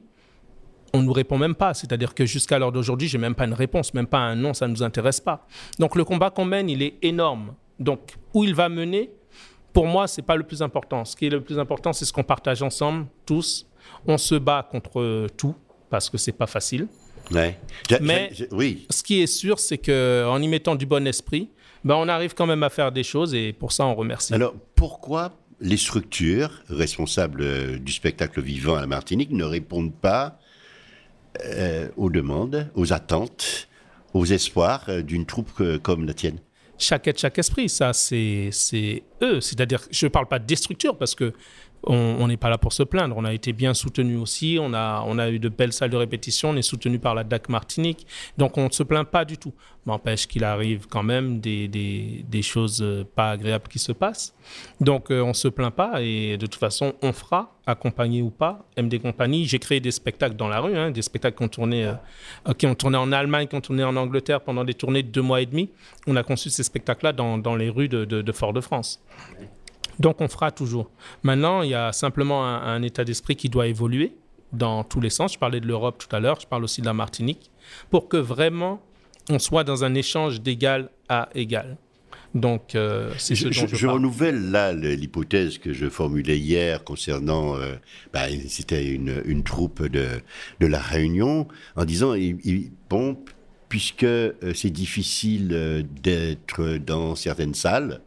on ne nous répond même pas. C'est-à-dire que jusqu'à l'heure d'aujourd'hui, j'ai même pas une réponse, même pas un non, ça ne nous intéresse pas. Donc le combat qu'on mène, il est énorme. Donc où il va mener, pour moi, c'est pas le plus important. Ce qui est le plus important, c'est ce qu'on partage ensemble, tous. On se bat contre tout parce que c'est pas facile. Ouais. Mais oui. ce qui est sûr, c'est qu'en y mettant du bon esprit, ben, on arrive quand même à faire des choses et pour ça, on remercie. Alors, pourquoi les structures responsables euh, du spectacle vivant à la Martinique ne répondent pas euh, aux demandes, aux attentes, aux espoirs euh, d'une troupe comme la tienne? Chaque être, chaque esprit, ça, c'est eux. C'est-à-dire, je ne parle pas des structures parce que on n'est pas là pour se plaindre. On a été bien soutenu aussi. On a, on a eu de belles salles de répétition. On est soutenu par la DAC Martinique. Donc, on ne se plaint pas du tout. M'empêche qu'il arrive quand même des, des, des, choses euh, pas agréables qui se passent. Donc, euh, on ne se plaint pas. Et de toute façon, on fera, accompagné ou pas, MD Compagnie. J'ai créé des spectacles dans la rue, hein, des spectacles qui ont, tourné, euh, qui ont tourné en Allemagne, qui ont tourné en Angleterre pendant des tournées de deux mois et demi. On a conçu ces spectacles-là dans, dans, les rues de, de, de Fort-de-France. Donc on fera toujours. Maintenant, il y a simplement un, état d'esprit qui doit évoluer dans tous les sens. Je parlais de l'Europe tout à l'heure, je parle aussi de la Martinique, pour que vraiment on soit dans un échange d'égal à égal. Donc, euh, c'est je, je, je, renouvelle là l'hypothèse que je formulais hier concernant, euh, bah, c'était une, une, troupe de, de la Réunion, en disant, bon, puisque euh, c'est difficile d'être dans certaines salles,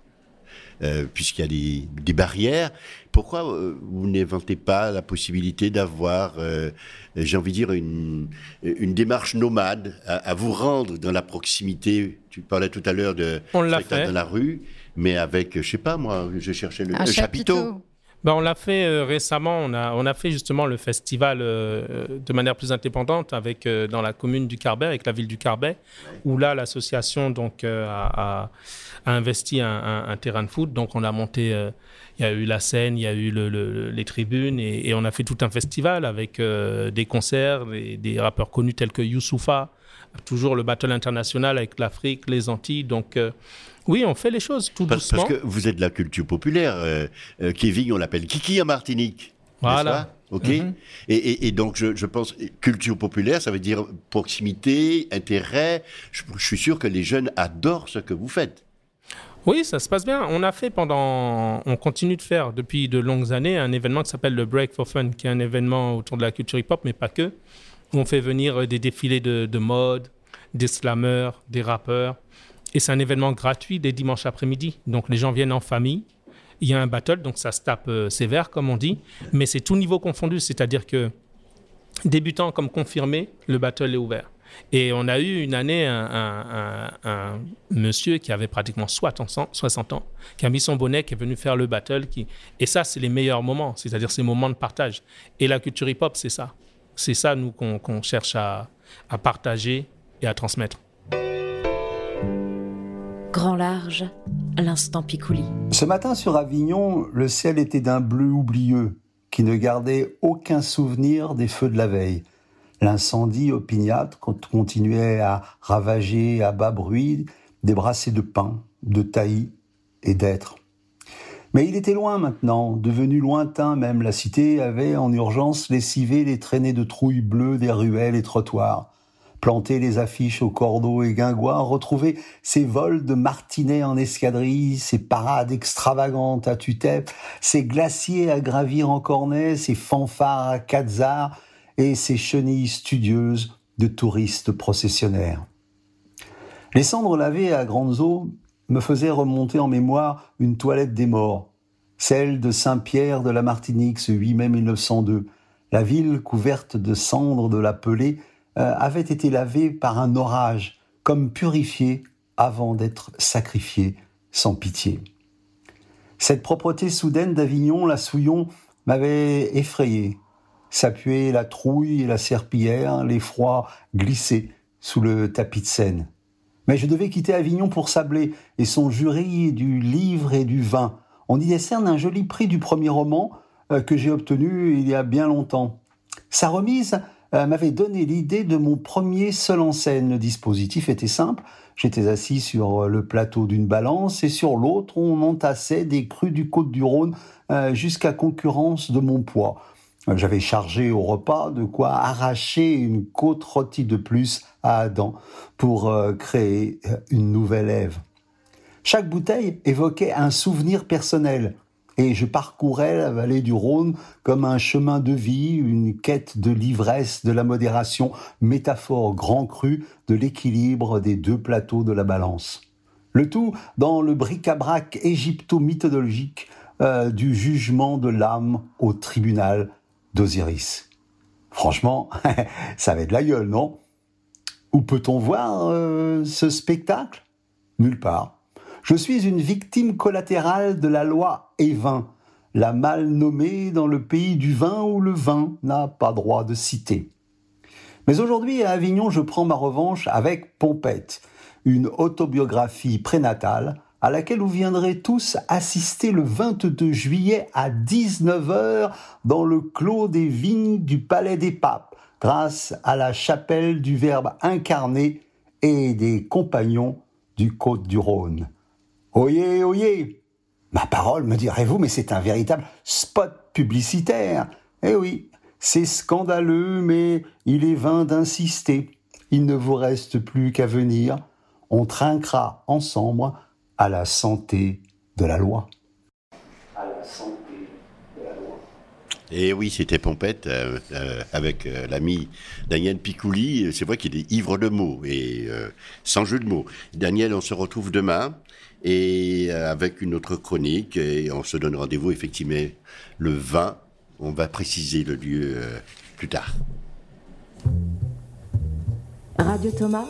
euh, puisqu'il y a des, des, barrières. Pourquoi euh, vous n'inventez pas la possibilité d'avoir, euh, j'ai envie de dire, une, une démarche nomade, à, à, vous rendre dans la proximité? Tu parlais tout à l'heure de On dans la rue, mais avec, je sais pas moi, je cherchais le, Un le chapiteau. chapiteau. Ben, on l'a fait euh, récemment. On a, fait justement le festival euh, de manière plus indépendante avec, euh, dans la commune du Carbet, avec la ville du Carbet, où là, l'association a, investi un, terrain de foot. Donc, on a monté, il y a eu la scène, il y a eu le, le, les tribunes, et, on a fait tout un festival avec des concerts, des, rappeurs connus tels que Youssoufa, toujours le battle international avec l'Afrique, les Antilles. Oui, on fait les choses tout parce, doucement. Parce que vous êtes de la culture populaire. Euh, euh, Kevin, on l'appelle Kiki en Martinique. Voilà. Ok. Mhm. Mm -hmm. et, et, et, donc, je, je, pense, culture populaire, ça veut dire proximité, intérêt. Je, je, suis sûr que les jeunes adorent ce que vous faites. Oui, ça se passe bien. On a fait pendant, on continue de faire depuis de longues années un événement qui s'appelle le Break for Fun, qui est un événement autour de la culture hip-hop, mais pas que. On fait venir des défilés de, de mode, des slameurs, des rappeurs. Et c'est un événement gratuit des dimanches après-midi. Donc les gens viennent en famille. Il y a un battle, donc ça se tape euh, sévère, comme on dit. Mais c'est tout niveau confondu. C'est-à-dire que débutant comme confirmé, le battle est ouvert. Et on a eu une année un, monsieur qui avait pratiquement 60 ans, qui a mis son bonnet, qui est venu faire le battle. Et ça, c'est les meilleurs moments, c'est-à-dire ces moments de partage. Et la culture hip-hop, c'est ça. C'est ça, nous, qu'on qu cherche à partager et à transmettre. Grand large, l'instant Picouli. Ce matin sur Avignon, le ciel était d'un bleu oublieux qui ne gardait aucun souvenir des feux de la veille. L'incendie opiniâtre continuait à ravager à bas bruit des brassées de pain, de taillis et d'êtres. Mais il était loin maintenant, devenu lointain même. La cité avait en urgence lessivé les traînées de trouille bleues des ruelles et trottoirs planter les affiches au cordeau et guingois, retrouver ces vols de martinets en escadrille, ces parades extravagantes à tue-tête, ces glaciers à gravir en cornet, ces fanfares à arts et ces chenilles studieuses de touristes processionnaires. Les cendres lavées à grandes eaux me faisaient remonter en mémoire une toilette des morts, celle de Saint-Pierre de la Martinique ce 8 mai 1902, la ville couverte de cendres de la pelée avait été lavé par un orage, comme purifié avant d'être sacrifié sans pitié. Cette propreté soudaine d'Avignon, la Souillon, m'avait effrayé. S'appuyer la trouille et la serpillière, l'effroi glissaient sous le tapis de Seine. Mais je devais quitter Avignon pour Sablé et son jury du livre et du vin. On y décerne un joli prix du premier roman euh, que j'ai obtenu il y a bien longtemps. Sa remise euh, m'avait donné l'idée de mon premier seul en scène. Le dispositif était simple. J'étais assis sur le plateau d'une balance et sur l'autre, on entassait des crues du Côte-du-Rhône euh, jusqu'à concurrence de mon poids. J'avais chargé au repas de quoi arracher une côte rôtie de plus à Adam pour euh, créer une nouvelle Ève. Chaque bouteille évoquait un souvenir personnel et je parcourais la vallée du Rhône comme un chemin de vie, une quête de l'ivresse, de la modération, métaphore grand cru de l'équilibre des deux plateaux de la balance. Le tout dans le bric-à-brac égypto-mythologique euh, du jugement de l'âme au tribunal d'Osiris. Franchement, (laughs) ça avait de la gueule, non? Où peut-on voir euh, ce spectacle? Nulle part. Je suis une victime collatérale de la loi Evin, la mal nommée dans le pays du vin où le vin n'a pas droit de citer. Mais aujourd'hui, à Avignon, je prends ma revanche avec Pompette, une autobiographie prénatale à laquelle vous viendrez tous assister le 22 juillet à 19h dans le clos des vignes du Palais des Papes, grâce à la chapelle du Verbe incarné et des compagnons du Côte du Rhône. Oyez, oyez Ma parole, me direz-vous, mais c'est un véritable spot publicitaire. Eh oui, c'est scandaleux, mais il est vain d'insister. Il ne vous reste plus qu'à venir. On trinquera ensemble à la santé de la loi. À la santé de la loi. Et eh oui, c'était Pompette euh, euh, avec euh, l'ami Daniel Picouli. C'est vrai qu'il est ivre de mots et sans jeu de mots. Daniel, on se retrouve demain et euh, avec une autre chronique. Et on se donne rendez-vous effectivement le 20. On va préciser le lieu euh, plus tard. Radio Thomas,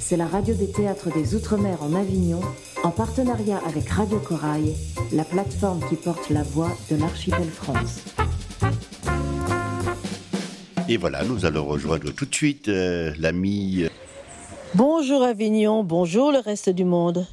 c'est la radio des théâtres des Outre-mer en Avignon, en partenariat avec Radio Corail, la plateforme qui porte la voix de l'archipel France. Et voilà, nous allons rejoindre tout de suite euh, l'ami. Bonjour Avignon, bonjour le reste du monde.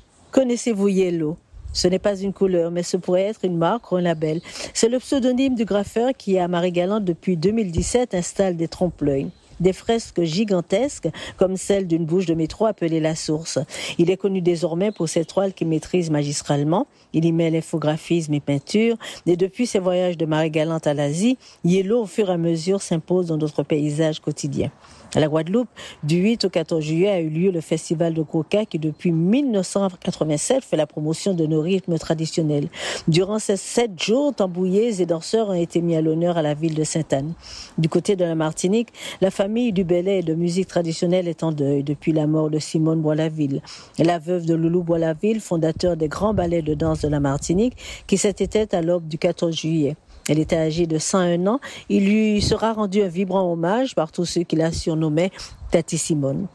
Connaissez-vous Yellow? Ce n'est pas une couleur, mais ce pourrait être une marque ou un label. C'est le pseudonyme du graffeur qui, à Marie-Galante, depuis 2017, installe des trompe-l'œil des fresques gigantesques comme celle d'une bouche de métro appelée La Source. Il est connu désormais pour ses toiles qu'il maîtrise magistralement. Il y met l'infographisme et peinture. Et depuis ses voyages de Marie-Galante à l'Asie, Yellow, au fur et à mesure, s'impose dans d'autres paysages quotidiens. À la Guadeloupe, du 8 au 14 juillet a eu lieu le festival de coca qui, depuis 1987, fait la promotion de nos rythmes traditionnels. Durant ces sept jours, tambouillés et danseurs ont été mis à l'honneur à la ville de Sainte-Anne. Du côté de la Martinique, la famille du Belay de musique traditionnelle est en deuil depuis la mort de Simone Boislaville. La veuve de Loulou Boislaville, fondateur des grands ballets de danse de la Martinique, qui s'était à l'aube du 14 juillet. Elle était âgée de 101 ans. Il lui sera rendu un vibrant hommage par tous ceux qui la surnommaient Tati Simone.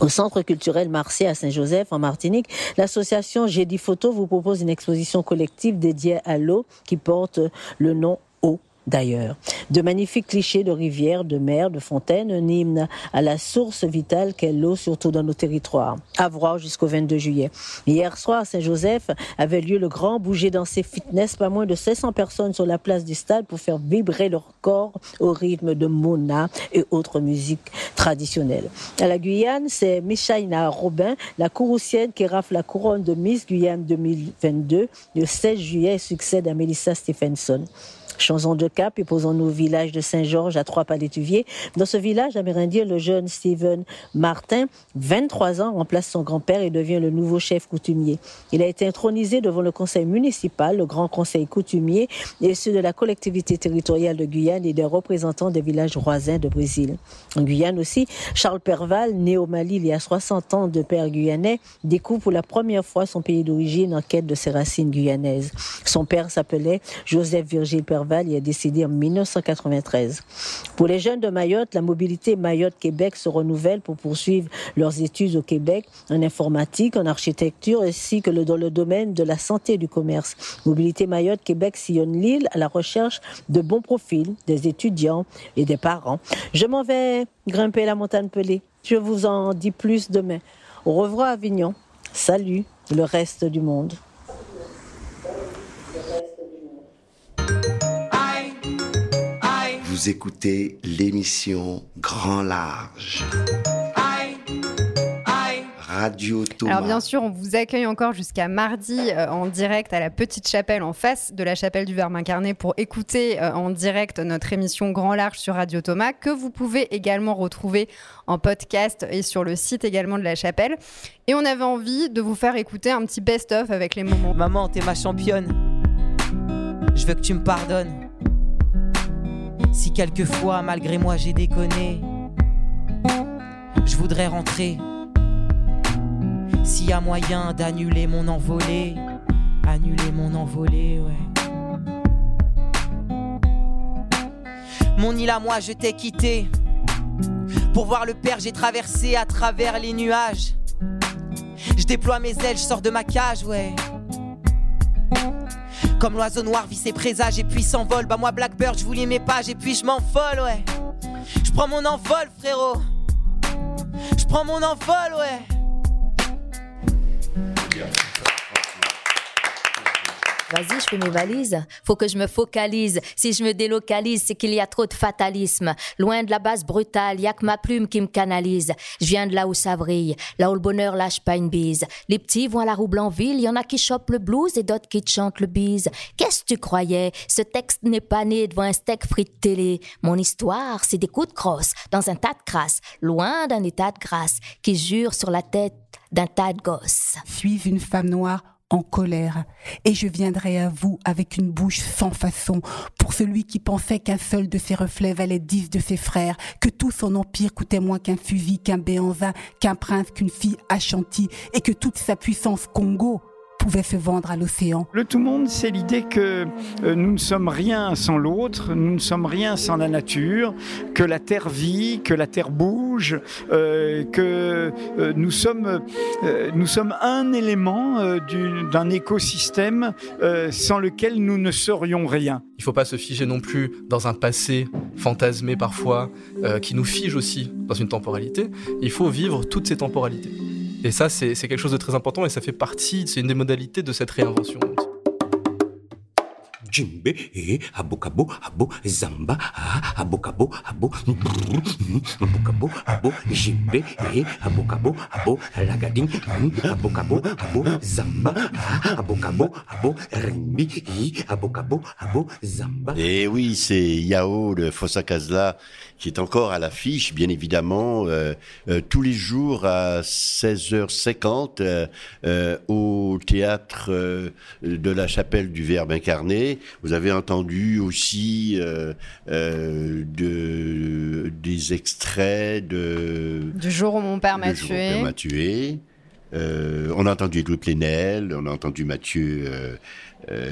Au Centre culturel Marseille à Saint-Joseph, en Martinique, l'association J'ai photo vous propose une exposition collective dédiée à l'eau qui porte le nom d'ailleurs. De magnifiques clichés de rivières, de mer, de fontaines, un hymne à la source vitale qu'est l'eau, surtout dans nos territoires. Voir jusqu'au 22 juillet. Hier soir, Saint-Joseph, avait lieu le grand bouger danser fitness. Pas moins de 500 personnes sur la place du stade pour faire vibrer leur corps au rythme de Mona et autres musiques traditionnelles. À la Guyane, c'est Michaïna Robin, la courroussienne qui rafle la couronne de Miss Guyane 2022 le 16 juillet succède à Melissa Stephenson. Chanson de cap et posons-nous au village de Saint-Georges à trois pas d'étuvier. Dans ce village amérindien, le jeune Steven Martin, 23 ans, remplace son grand-père et devient le nouveau chef coutumier. Il a été intronisé devant le conseil municipal, le grand conseil coutumier et ceux de la collectivité territoriale de Guyane et des représentants des villages voisins de Brésil. En Guyane aussi, Charles Perval, né au Mali il y a 60 ans de père guyanais, découvre pour la première fois son pays d'origine en quête de ses racines guyanaises. Son père s'appelait Joseph Virgile Perval Dorval y est décédé en 1993. Pour les jeunes de Mayotte, la mobilité Mayotte-Québec se renouvelle pour poursuivre leurs études au Québec en informatique, en architecture ainsi que dans le domaine de la santé et du commerce. Mobilité Mayotte-Québec sillonne l'île à la recherche de bons profils, des étudiants et des parents. Je m'en vais grimper la montagne Pelée. Je vous en dis plus demain. Au revoir Avignon. Salut le reste du monde. Vous écoutez l'émission Grand Large. Radio Thomas. Alors bien sûr, on vous accueille encore jusqu'à mardi euh, en direct à la Petite Chapelle en face de la Chapelle du Verbe incarné pour écouter euh, en direct notre émission Grand Large sur Radio Thomas que vous pouvez également retrouver en podcast et sur le site également de la Chapelle. Et on avait envie de vous faire écouter un petit best-of avec les moments. Maman, t'es ma championne. Je veux que tu me pardonnes. Si quelquefois, malgré moi, j'ai déconné, je voudrais rentrer. S'il y a moyen d'annuler mon envolée, annuler mon envolée, ouais. Mon île à moi, je t'ai quitté. Pour voir le père, j'ai traversé à travers les nuages. Je déploie mes ailes, je sors de ma cage, ouais. Comme l'oiseau noir vit ses présages et puis s'envole. Bah moi Blackbird, je vous lis mes pages et puis je m'envole, ouais. Je prends mon envol, frérot. Je prends mon envol, ouais. Vas-y, je fais mes valises. Faut que je me focalise. Si je me délocalise, c'est qu'il y a trop de fatalisme. Loin de la base brutale, y a que ma plume qui me canalise. Je viens de là où ça vrille, là où le bonheur lâche pas une bise. Les petits vont à la roue Blanville, y en a qui chopent le blues et d'autres qui te chantent le bise. Qu'est-ce que tu croyais? Ce texte n'est pas né devant un steak frit de télé. Mon histoire, c'est des coups de crosse dans un tas de crasse, loin d'un état de grâce qui jure sur la tête d'un tas de gosses. Suis une femme noire en colère, et je viendrai à vous avec une bouche sans façon, pour celui qui pensait qu'un seul de ses reflets valait dix de ses frères, que tout son empire coûtait moins qu'un fusil, qu'un béanzin, qu'un prince, qu'une fille achantie, et que toute sa puissance Congo pouvait se vendre à l'océan. Le tout monde, c'est l'idée que euh, nous ne sommes rien sans l'autre, nous ne sommes rien sans la nature, que la terre vit, que la terre bouge, euh, que euh, nous, sommes, euh, nous sommes un élément euh, du- d'un écosystème euh, sans lequel nous ne serions rien. Il ne faut pas se figer non plus dans un passé fantasmé parfois, euh, qui nous fige aussi dans une temporalité. Il faut vivre toutes ces temporalités. Et ça, c'est quelque chose de très important et ça fait partie, c'est une des modalités de cette réinvention. Jimbe, eh, abokabo, abo, zamba, ah, abokabo, abo, brrr, mm, abokabo, abo, jimbe, eh, abokabo, abo, lagading, mm, abokabo, abo, zamba, ah, abokabo, abo, rimbi, eh, abokabo, abo, zamba. Et oui, c'est Yao de Fossa Casla qui est encore à l'affiche, bien évidemment, euh, euh, tous les jours à 16h50 euh, euh, au théâtre euh, de la chapelle du Verbe incarné. Vous avez entendu aussi euh, euh, de, des extraits de... Du jour où mon père m'a tué. m'a tué. Euh, on a entendu Louis Plenel, on a entendu Mathieu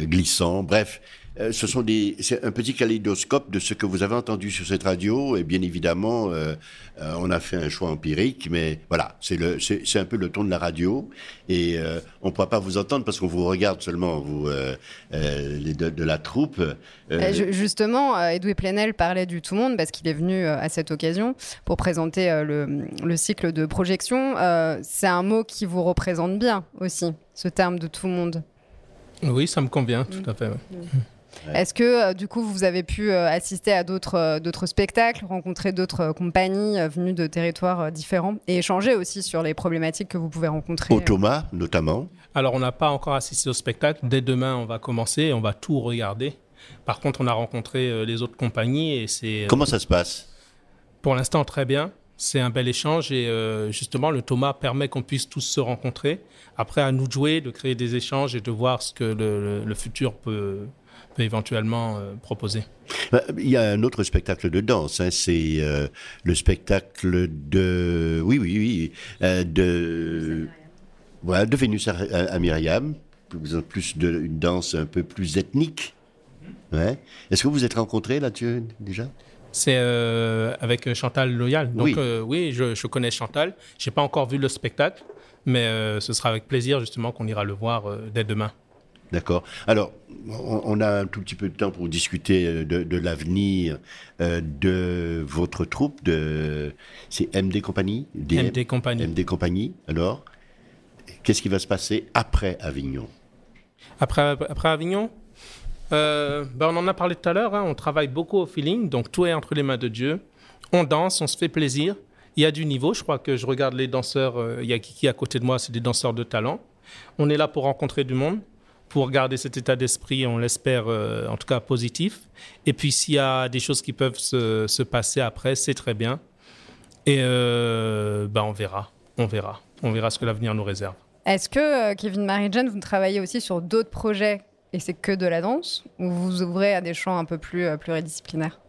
Glissant. Bref, euh, ce sont des, c'est un petit kaléidoscope de ce que vous avez entendu sur cette radio. Et bien évidemment, euh, euh, on a fait un choix empirique, mais voilà, c'est le, c'est, c'est un peu le ton de la radio. Et euh, on ne pourra pas vous entendre parce qu'on vous regarde seulement, vous, euh, euh, les de, de la troupe. Ju- justement, Edoui Plenel parlait du tout monde parce qu'il est venu à cette occasion pour présenter le, le cycle de projection. Euh, c'est un mot qui vous représente bien aussi, ce terme de tout monde. Oui, ça me convient, tout à fait. Ouais. Est-ce que euh, du coup vous avez pu euh, assister à d'autres euh, d'autres spectacles, rencontrer d'autres euh, compagnies euh, venues de territoires euh, différents et échanger aussi sur les problématiques que vous pouvez rencontrer? Au Thomas, notamment. Alors, on n'a pas encore assisté au spectacle. Dès demain, on va commencer et on va tout regarder. Par contre, on a rencontré euh, les autres compagnies et c'est. euh, Comment ça se passe? Pour l'instant, très bien. C'est un bel échange et euh, justement, le Thomas permet qu'on puisse tous se rencontrer. Après, à nous de jouer, de créer des échanges et de voir ce que le, le- le futur peut, peut éventuellement euh, proposer. Bah, Il y a un autre spectacle de danse, hein, c'est euh, le spectacle de, oui, oui, oui, euh, de, voilà, de Vénus à, à- Myriam, plus, plus de, une danse un peu plus ethnique. Ouais. Est-ce que vous vous êtes rencontrés là-dessus déjà? C'est euh, avec Chantal Loyal. Donc Oui. euh, oui, je, je connais Chantal. J'ai pas encore vu le spectacle, mais euh, ce sera avec plaisir justement qu'on ira le voir dès demain. D'accord. Alors, on, a un tout petit peu de temps pour discuter euh, de, de l'avenir euh, de votre troupe. De, c'est MD Compagnie DM? MD Compagnie. MD Compagnie. Alors, qu'est-ce qui va se passer après Avignon? Après, après Avignon, euh, ben, on en a parlé tout à l'heure, hein, on travaille beaucoup au feeling, donc tout est entre les mains de Dieu. On danse, on se fait plaisir. Il y a du niveau, je crois que je regarde les danseurs, euh, il y a Kiki à côté de moi, c'est des danseurs de talent. On est là pour rencontrer du monde, pour garder cet état d'esprit, on l'espère euh, en tout cas positif. Et puis s'il y a des choses qui peuvent se, se passer après, c'est très bien. Et euh, ben, on verra, on verra. On verra ce que l'avenir nous réserve. Est-ce que, euh, Kevin Marie-Jane, vous travaillez aussi sur d'autres projets et c'est que de la danse ou vous vous ouvrez à des champs un peu plus euh, pluridisciplinaires?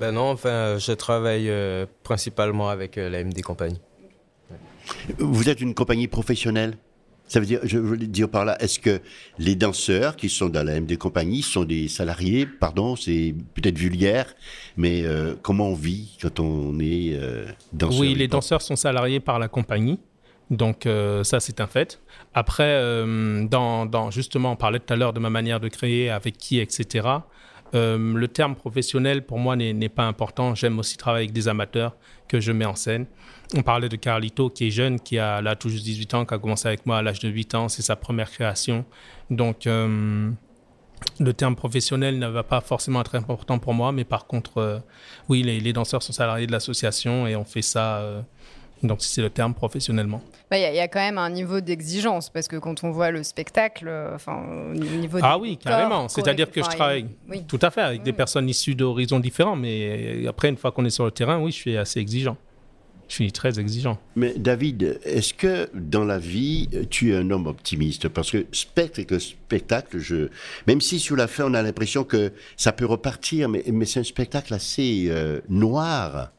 Ben non, enfin, je travaille euh, principalement avec euh, la MD Compagnie. Vous êtes une compagnie professionnelle? Ça veut dire, je veux dire par là, est-ce que les danseurs qui sont dans la MD Compagnie sont des salariés? Pardon, c'est peut-être vulgaire, mais euh, comment on vit quand on est euh, danseur Oui, les danseurs sont salariés par la compagnie. Donc euh, ça, c'est un fait. Après, euh, dans, dans- justement, on parlait tout à l'heure de ma manière de créer, avec qui, etc. Euh, le terme professionnel, pour moi, n'est pas important. J'aime aussi travailler avec des amateurs que je mets en scène. On parlait de Carlito, qui est jeune, qui a là tout juste 18 ans, qui a commencé avec moi à l'âge de 8 ans. C'est sa première création. Donc, euh, le terme professionnel ne va pas forcément être important pour moi, mais par contre, euh, oui, les, les danseurs sont salariés de l'association et on fait ça, euh, donc c'est le terme professionnellement. Bah, Il y, a- il y a quand même un niveau d'exigence parce que quand on voit le spectacle, euh, enfin, au niveau Ah oui, corps, carrément. C'est-à-dire que je travaille oui. tout à fait avec des personnes issues d'horizons différents, mais après, une fois qu'on est sur le terrain, oui, je suis assez exigeant. Je suis très exigeant. Mais David, est-ce que dans la vie, tu es un homme optimiste? Parce que spectacle spectacle, je... même si sur la fin on a l'impression que ça peut repartir, mais, mais c'est un spectacle assez euh, noir.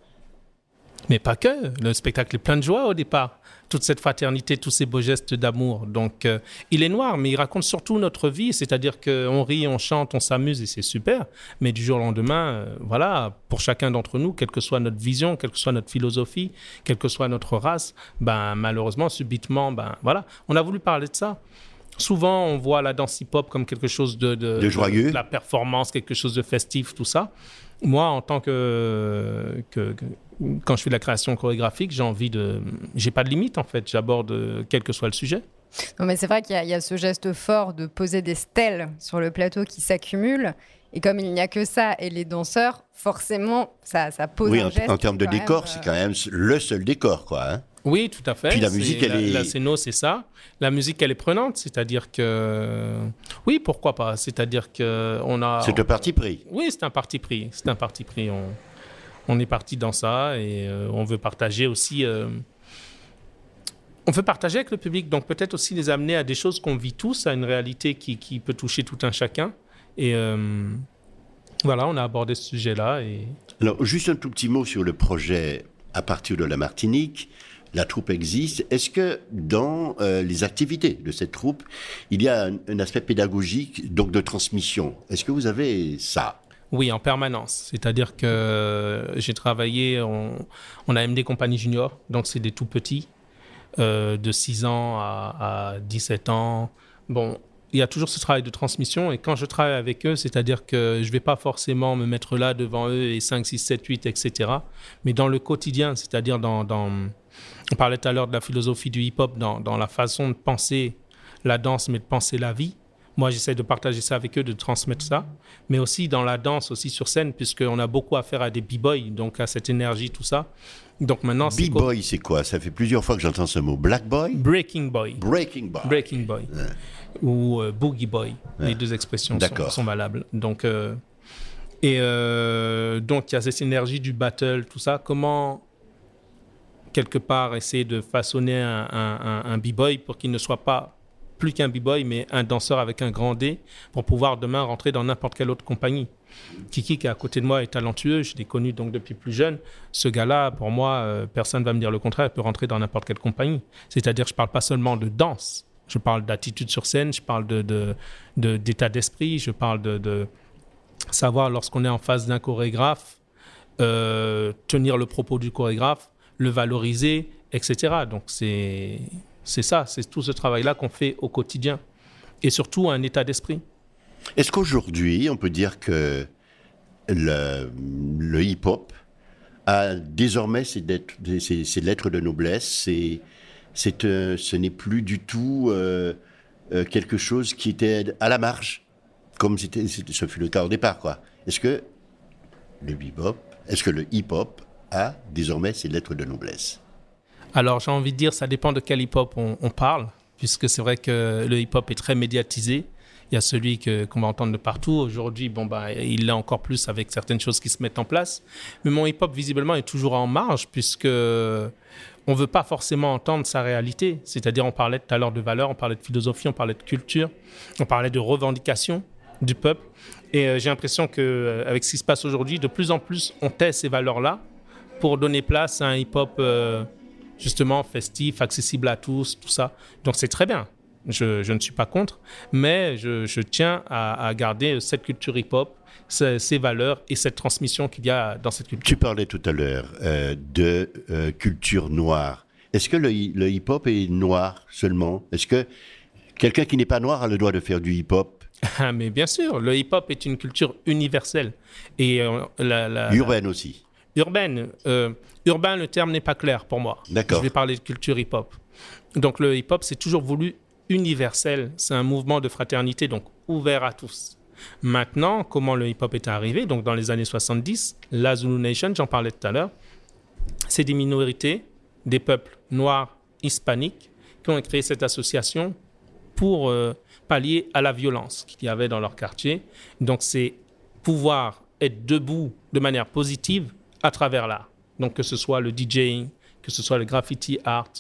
Mais pas que. Le spectacle est plein de joie au départ. Toute cette fraternité, tous ces beaux gestes d'amour. Donc, euh, il est noir, mais il raconte surtout notre vie. C'est-à-dire qu'on rit, on chante, on s'amuse et c'est super. Mais du jour au lendemain, euh, voilà, pour chacun d'entre nous, quelle que soit notre vision, quelle que soit notre philosophie, quelle que soit notre race, ben, malheureusement, subitement, ben, voilà. On a voulu parler de ça. Souvent, on voit la danse hip-hop comme quelque chose de, De joyeux. de la performance, quelque chose de festif, tout ça. Moi, en tant que, que- que- quand je fais de la création chorégraphique, j'ai envie de, j'ai pas de limite en fait. J'aborde euh, quel que soit le sujet. Non, mais c'est vrai qu'il y, a- il y a ce geste fort de poser des stèles sur le plateau qui s'accumulent. Et comme il n'y a que ça et les danseurs, forcément, ça, ça pose oui, un en, geste en termes de décor, euh, c'est quand même le seul décor, quoi. hein. Oui, tout à fait. Puis la musique, elle la, est- La scéno, c'est ça. La musique, elle est prenante, c'est-à-dire que, oui, pourquoi pas. C'est-à-dire que on a. C'est un parti pris. Oui, c'est un parti pris. C'est un parti pris. On, on est parti dans ça et euh, on veut partager aussi. euh, on veut partager avec le public, donc peut-être aussi les amener à des choses qu'on vit tous, à une réalité qui, qui peut toucher tout un chacun. Et euh, voilà, on a abordé ce sujet-là. Et... Alors, juste un tout petit mot sur le projet à partir de la Martinique. La troupe existe. Est-ce que dans euh, les activités de cette troupe, il y a un, aspect pédagogique, donc de transmission? Est-ce que vous avez ça? Oui, en permanence. C'est-à-dire que euh, j'ai travaillé, on, on a MD Compagnie Junior, donc c'est des tout petits, euh, de 6 ans à, à 17 ans. Bon, il y a toujours ce travail de transmission et quand je travaille avec eux, c'est-à-dire que je ne vais pas forcément me mettre là devant eux et 5, 6, 7, 8, etc. Mais dans le quotidien, c'est-à-dire dans... On parlait tout à l'heure de la philosophie du hip-hop, dans, dans la façon de penser la danse, mais de penser la vie. Moi, j'essaie de partager ça avec eux, de transmettre ça, mais aussi dans la danse, aussi sur scène, puisqu'on a beaucoup à faire à des b-boys, donc à cette énergie, tout ça. Donc maintenant, B-boy, c'est quoi? Ça fait plusieurs fois que j'entends ce mot. Black boy? Breaking boy. Breaking boy. Breaking boy. Ou euh, boogie boy. Les deux expressions sont valables. Donc, euh, et euh, donc, il y a cette énergie du battle, tout ça. Comment, quelque part, essayer de façonner un, un- b-boy pour qu'il ne soit pas plus qu'un b-boy, mais un danseur avec un grand D, pour pouvoir demain rentrer dans n'importe quelle autre compagnie. Kiki, qui est à côté de moi, est talentueux. Je l'ai connu donc depuis plus jeune. Ce gars-là, pour moi, euh, personne ne va me dire le contraire. Il peut rentrer dans n'importe quelle compagnie. C'est-à-dire, je ne parle pas seulement de danse. Je parle d'attitude sur scène, je parle de, de- de- d'état d'esprit, je parle de, de savoir lorsqu'on est en face d'un chorégraphe, euh, tenir le propos du chorégraphe, le valoriser, etc. Donc c'est, ça, c'est tout ce travail-là qu'on fait au quotidien. Et surtout un état d'esprit. Est-ce qu'aujourd'hui, on peut dire que le, hip-hop a désormais ses, ses lettres de noblesse c'est, c'est, euh, Ce n'est plus du tout euh, euh, quelque chose qui était à la marge, comme c'était, ce fut le cas au départ. Quoi. Est-ce que le hip-hop, est-ce que le hip-hop a désormais ses lettres de noblesse Alors j'ai envie de dire, ça dépend de quel hip-hop on, parle, puisque c'est vrai que le hip-hop est très médiatisé. Il y a celui que- qu'on va entendre de partout. Aujourd'hui, bon, bah, il l'est encore plus avec certaines choses qui se mettent en place. Mais mon hip-hop, visiblement, est toujours en marge, puisque on ne veut pas forcément entendre sa réalité. C'est-à-dire, on parlait tout à l'heure de valeurs, on parlait de philosophie, on parlait de culture, on parlait de revendication du peuple. Et euh, j'ai l'impression qu'avec ce qui se passe aujourd'hui, de plus en plus, on tait ces valeurs-là pour donner place à un hip-hop euh, justement festif, accessible à tous, tout ça. Donc c'est très bien. Je, je ne suis pas contre, mais je, je tiens à, à garder cette culture hip-hop, ces, ces valeurs et cette transmission qu'il y a dans cette culture. Tu parlais tout à l'heure euh, de euh, culture noire. Est-ce que le, hi- le hip-hop est noir seulement? Est-ce que quelqu'un qui n'est pas noir a le droit de faire du hip-hop? Ah, (laughs) mais bien sûr, le hip-hop est une culture universelle. Et euh, la, la- Urbaine aussi. Urbaine. euh, urbain, le terme n'est pas clair pour moi. D'accord. Je vais parler de culture hip-hop. Donc le hip-hop, c'est toujours voulu universel. C'est un mouvement de fraternité, donc ouvert à tous. Maintenant, comment le hip-hop est arrivé? Donc dans les années 70, la Zulu Nation, j'en parlais tout à l'heure, c'est des minorités, des peuples noirs, hispaniques, qui ont créé cette association pour euh, pallier à la violence qu'il y avait dans leur quartier. Donc c'est pouvoir être debout de manière positive à travers l'art. Donc que ce soit le DJing, que ce soit le graffiti art,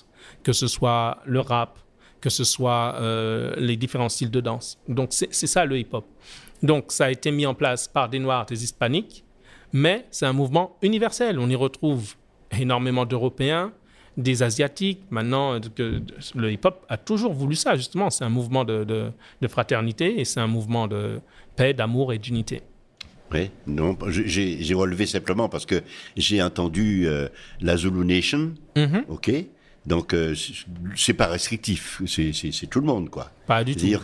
que ce soit le rap, que ce soit euh, les différents styles de danse. Donc c'est ça le hip-hop. Donc ça a été mis en place par des Noirs, des Hispaniques, mais c'est un mouvement universel. On y retrouve énormément d'Européens, des Asiatiques. Maintenant, euh, le hip-hop a toujours voulu ça, justement. C'est un mouvement de fraternité et c'est un mouvement de paix, d'amour et d'unité. Oui, non, j'ai relevé simplement parce que j'ai entendu euh, la Zulu Nation, Mhm. ok donc euh, c'est- pas restrictif, c'est tout le monde quoi. Pas du tout. C'est-à-dire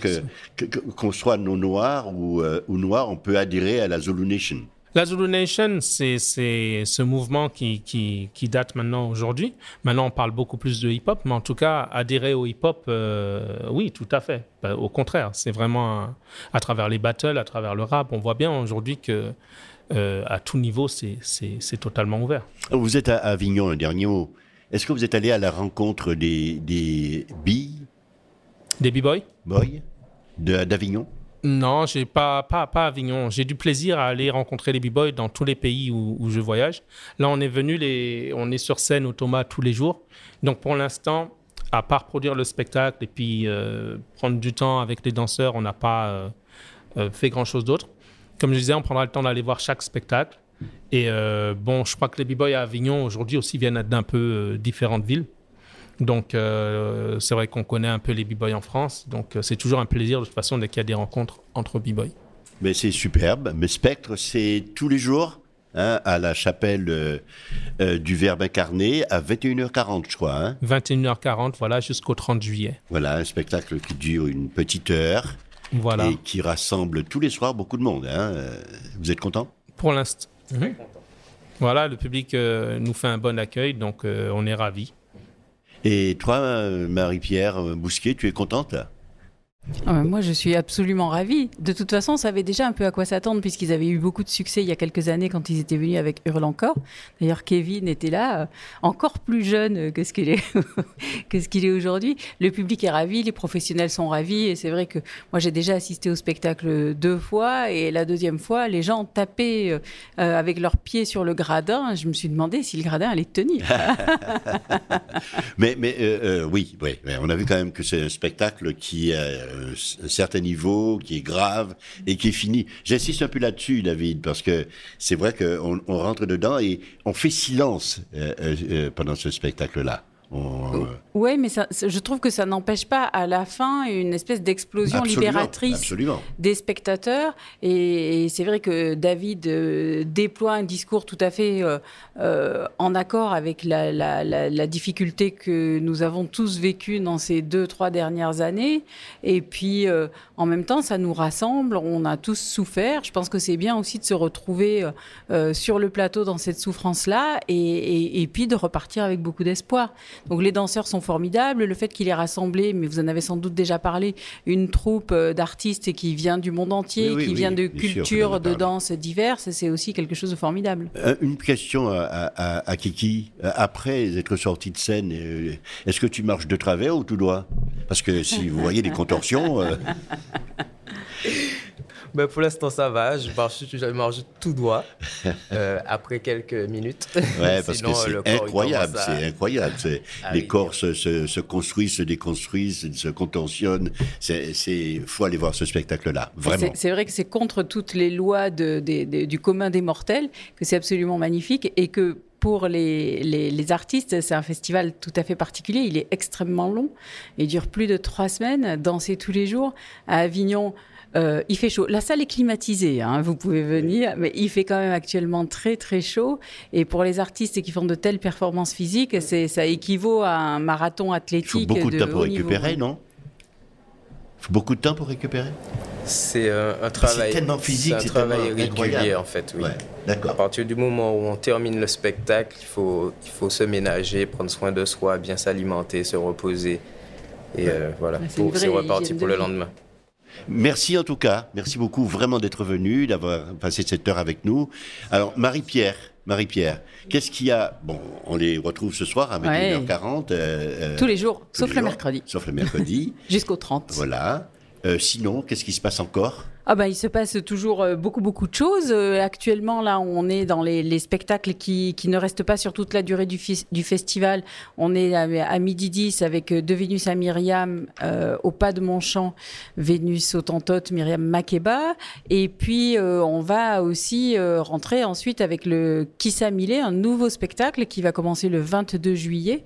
que- qu'on soit non noir ou, euh, ou noir, on peut adhérer à la Zulu Nation. La Zulu Nation, c'est ce mouvement qui, qui, qui date maintenant aujourd'hui. Maintenant, on parle beaucoup plus de hip-hop, mais en tout cas, adhérer au hip-hop, euh, oui, tout à fait. Bah, Au contraire, c'est vraiment à travers les battles, à travers le rap, on voit bien aujourd'hui que euh, à tout niveau, c'est- totalement ouvert. Vous êtes à Avignon, un dernier mot. Est-ce que vous êtes allé à la rencontre des, des billes Des b-boys? Boys? De- d'Avignon? Non, j'ai pas, pas, pas Avignon. J'ai du plaisir à aller rencontrer les b-boys dans tous les pays où, je voyage. Là, on est venu, on est sur scène au Thomas tous les jours. Donc, pour l'instant, à part produire le spectacle et puis euh, prendre du temps avec les danseurs, on n'a pas euh, euh, fait grand-chose d'autre. Comme je disais, on prendra le temps d'aller voir chaque spectacle. Et bon, je crois que les b-boys à Avignon aujourd'hui aussi viennent d'un peu différentes villes. Donc, euh, c'est vrai qu'on connaît un peu les b-boys en France. Donc, euh, c'est toujours un plaisir de toute façon dès qu'il y a des rencontres entre b-boys. Mais c'est superbe. Mais Spectre, c'est tous les jours hein, à la chapelle euh, euh, du Verbe incarné à 21h40, je crois. hein. 21h40, voilà, jusqu'au 30 juillet. Voilà, un spectacle qui dure une petite heure Voilà. et qui rassemble tous les soirs beaucoup de monde. hein. Vous êtes content? Pour l'instant. Voilà, le public euh, nous fait un bon accueil, donc euh, on est ravis. Et toi, euh, Marie-Pierre euh, Bousquet, tu es contente? Ah, Moi, je suis absolument ravie. De toute façon, on savait déjà un peu à quoi s'attendre puisqu'ils avaient eu beaucoup de succès il y a quelques années quand ils étaient venus avec Hurle encore. D'ailleurs, Kevin était là, euh, encore plus jeune que ce qu'il est, (laughs) est aujourd'hui. Le public est ravi, les professionnels sont ravis et c'est vrai que moi, j'ai déjà assisté au spectacle deux fois et la deuxième fois, les gens tapaient euh, euh, avec leurs pieds sur le gradin. Je me suis demandé si le gradin allait tenir. (laughs) Mais, euh, euh, oui, oui, on a vu quand même que c'est un spectacle qui euh, un certain niveau, qui est grave et qui est fini. J'insiste un peu là-dessus, David, parce que c'est vrai qu'on on rentre dedans et on fait silence euh, euh, euh, pendant ce spectacle-là. On, Oui, mais ça, je trouve que ça n'empêche pas à la fin une espèce d'explosion libératrice absolument. des spectateurs. Et, et c'est vrai que David euh, déploie un discours tout à fait euh, euh, en accord avec la, la- la- la difficulté que nous avons tous vécue dans ces deux, trois dernières années. Et puis, en même temps, ça nous rassemble. On a tous souffert. Je pense que c'est bien aussi de se retrouver sur le plateau dans cette souffrance-là et, et- et puis de repartir avec beaucoup d'espoir. Donc les danseurs sont formidables. Le fait qu'il ait rassemblé, mais vous en avez sans doute déjà parlé, une troupe euh, d'artistes qui vient du monde entier, Oui, qui oui, vient de cultures, de danses diverses, c'est aussi quelque chose de formidable. Euh, Une question à, à- à- à Kiki. Euh, Après être sorti de scène, est-ce que tu marches de travers ou tout droit? Parce que si vous voyez les contorsions, euh, (laughs) (laughs) Ben, pour l'instant, ça va. Je marche, je marche tout droit euh, après quelques minutes. ouais, parce (laughs) Sinon, que c'est corps, il incroyable, à- c'est incroyable. À les corps se, se- se construisent, se déconstruisent, se contentionnent. C'est, c'est, faut aller voir ce spectacle-là, vraiment. C'est- vrai que c'est contre toutes les lois de- du commun des mortels, que c'est absolument magnifique et que pour les, les- les artistes, c'est un festival tout à fait particulier. Il est extrêmement long. Il dure plus de trois semaines. Danser tous les jours. À Avignon, euh, il fait chaud. La salle est climatisée, hein, vous pouvez venir, mais il fait quand même actuellement très très chaud. Et pour les artistes qui font de telles performances physiques, ça équivaut à un marathon athlétique. Il faut beaucoup de temps pour niveau. récupérer, non? Beaucoup de temps pour récupérer C'est euh, un travail. tellement physique, c'est un travail tellement régulier incroyable. en fait. Oui. Ouais, d'accord. À partir du moment où on termine le spectacle, il faut, il faut se ménager, prendre soin de soi, bien s'alimenter, se reposer. Et euh, voilà, c'est reparti pour le lendemain. Merci en tout cas. Merci beaucoup vraiment d'être venu, d'avoir passé cette heure avec nous. Alors, Marie-Pierre, Marie-Pierre, qu'est-ce qu'il y a? Bon, on les retrouve ce soir à Ouais. 21h40. euh, euh, Tous les jours, tous sauf les le jours, mercredi. Sauf le mercredi. (laughs) Jusqu'au 30. voilà. Euh, sinon, qu'est-ce qui se passe encore? Ah ben, il se passe toujours euh, beaucoup, beaucoup de choses. Euh, actuellement, là, on est dans les, les spectacles qui, qui ne restent pas sur toute la durée du, du festival. On est à, midi 10 avec euh, De Vénus à Myriam au pas de Montchamp, Vénus au Tantote, Myriam Makeba. Et puis, on va aussi rentrer ensuite avec le Kissa Millet, un nouveau spectacle qui va commencer le 22 juillet.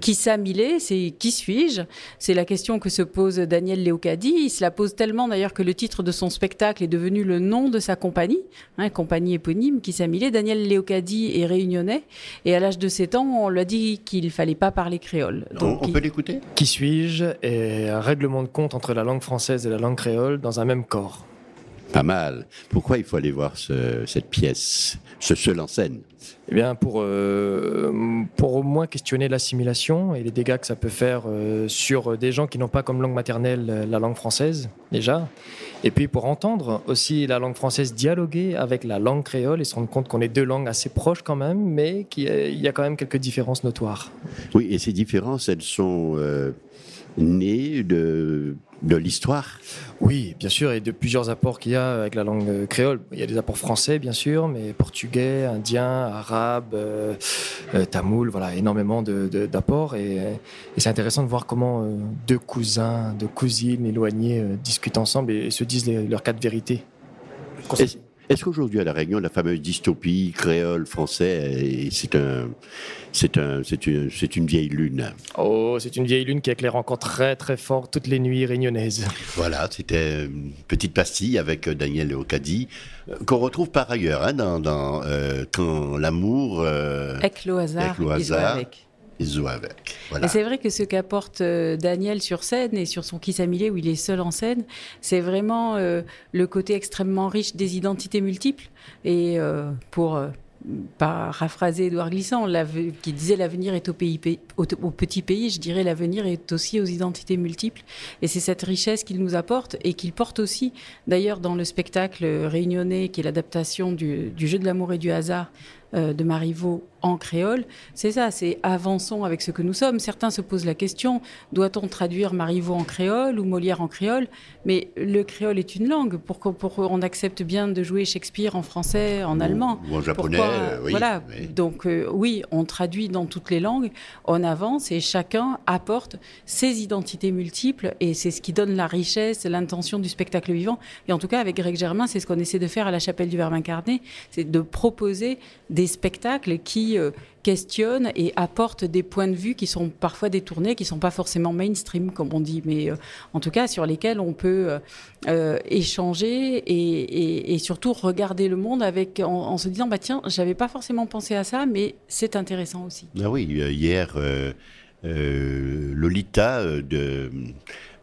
Kissa Millet, c'est qui suis-je? C'est la question que se pose Daniel Léocadi. Il se la pose tellement d'ailleurs que le titre de son spectacle est devenu le nom de sa compagnie, hein, compagnie éponyme Kissa Millet. Daniel Léocadi est réunionnais et à l'âge de 7 ans, on lui a dit qu'il fallait pas parler créole. On, on peut l'écouter? Qui suis-je? Est un règlement de compte entre la langue française et la langue créole dans un même corps. Pas mal. Pourquoi il faut aller voir ce- cette pièce, ce seul en scène? Eh bien, pour, euh, pour au moins questionner l'assimilation et les dégâts que ça peut faire euh, sur des gens qui n'ont pas comme langue maternelle euh, la langue française, déjà. Et puis pour entendre aussi la langue française dialoguer avec la langue créole et se rendre compte qu'on est deux langues assez proches quand même, mais qu'il y a- il y a quand même quelques différences notoires. Oui, et ces différences, elles sont euh, nées de, de l'histoire. Oui, bien sûr, et de plusieurs apports qu'il y a avec la langue euh, créole. Il y a des apports français, bien sûr, mais portugais, indien, arabe, euh, euh, tamoul, voilà, énormément de- de- d'apports. et et c'est intéressant de voir comment euh, deux cousins, deux cousines éloignés euh, discutent ensemble et, et se disent les- leurs cas de vérité. Est-ce qu'aujourd'hui à La Réunion, la fameuse dystopie créole français, c'est un, c'est un, c'est une, c'est une vieille lune? Oh, c'est une vieille lune qui éclaire encore très très fort toutes les nuits réunionnaises. Voilà, c'était une petite pastille avec euh, Daniel Ocadi, euh, qu'on retrouve par ailleurs hein, dans, dans, euh, Quand l'amour euh, Avec le hasard, avec le il joue hasard, avec. Il joue avec. C'est vrai que ce qu'apporte euh, Daniel sur scène et sur son Kissamilé où il est seul en scène, c'est vraiment euh, le côté extrêmement riche des identités multiples. Et euh, pour euh, paraphraser Édouard Glissant, qui disait l'avenir est au, petit pays, je dirais l'avenir est aussi aux identités multiples. Et c'est cette richesse qu'il nous apporte et qu'il porte aussi, d'ailleurs, dans le spectacle réunionnais qui est l'adaptation du jeu de l'amour et du hasard euh, de Marivaux en créole, c'est ça, c'est avançons avec ce que nous sommes. Certains se posent la question, doit-on traduire Marivaux en créole ou Molière en créole? Mais le créole est une langue, pour qu'on pour qu'on accepte bien de jouer Shakespeare en français, en allemand? ou en japonais, Pourquoi? euh, oui, Voilà, donc euh, oui, on traduit dans toutes les langues, on avance et chacun apporte ses identités multiples et c'est ce qui donne la richesse, l'intention du spectacle vivant. Et en tout cas, avec Greg Germain, c'est ce qu'on essaie de faire à la chapelle du Verbe incarné, c'est de proposer des des spectacles qui euh, questionnent et apportent des points de vue qui sont parfois détournés, qui ne sont pas forcément mainstream, comme on dit, mais euh, en tout cas sur lesquels on peut euh, échanger et, surtout regarder le monde avec, en, se disant, bah, tiens, j'avais pas forcément pensé à ça, mais c'est intéressant aussi. Ah oui, hier, Lolita de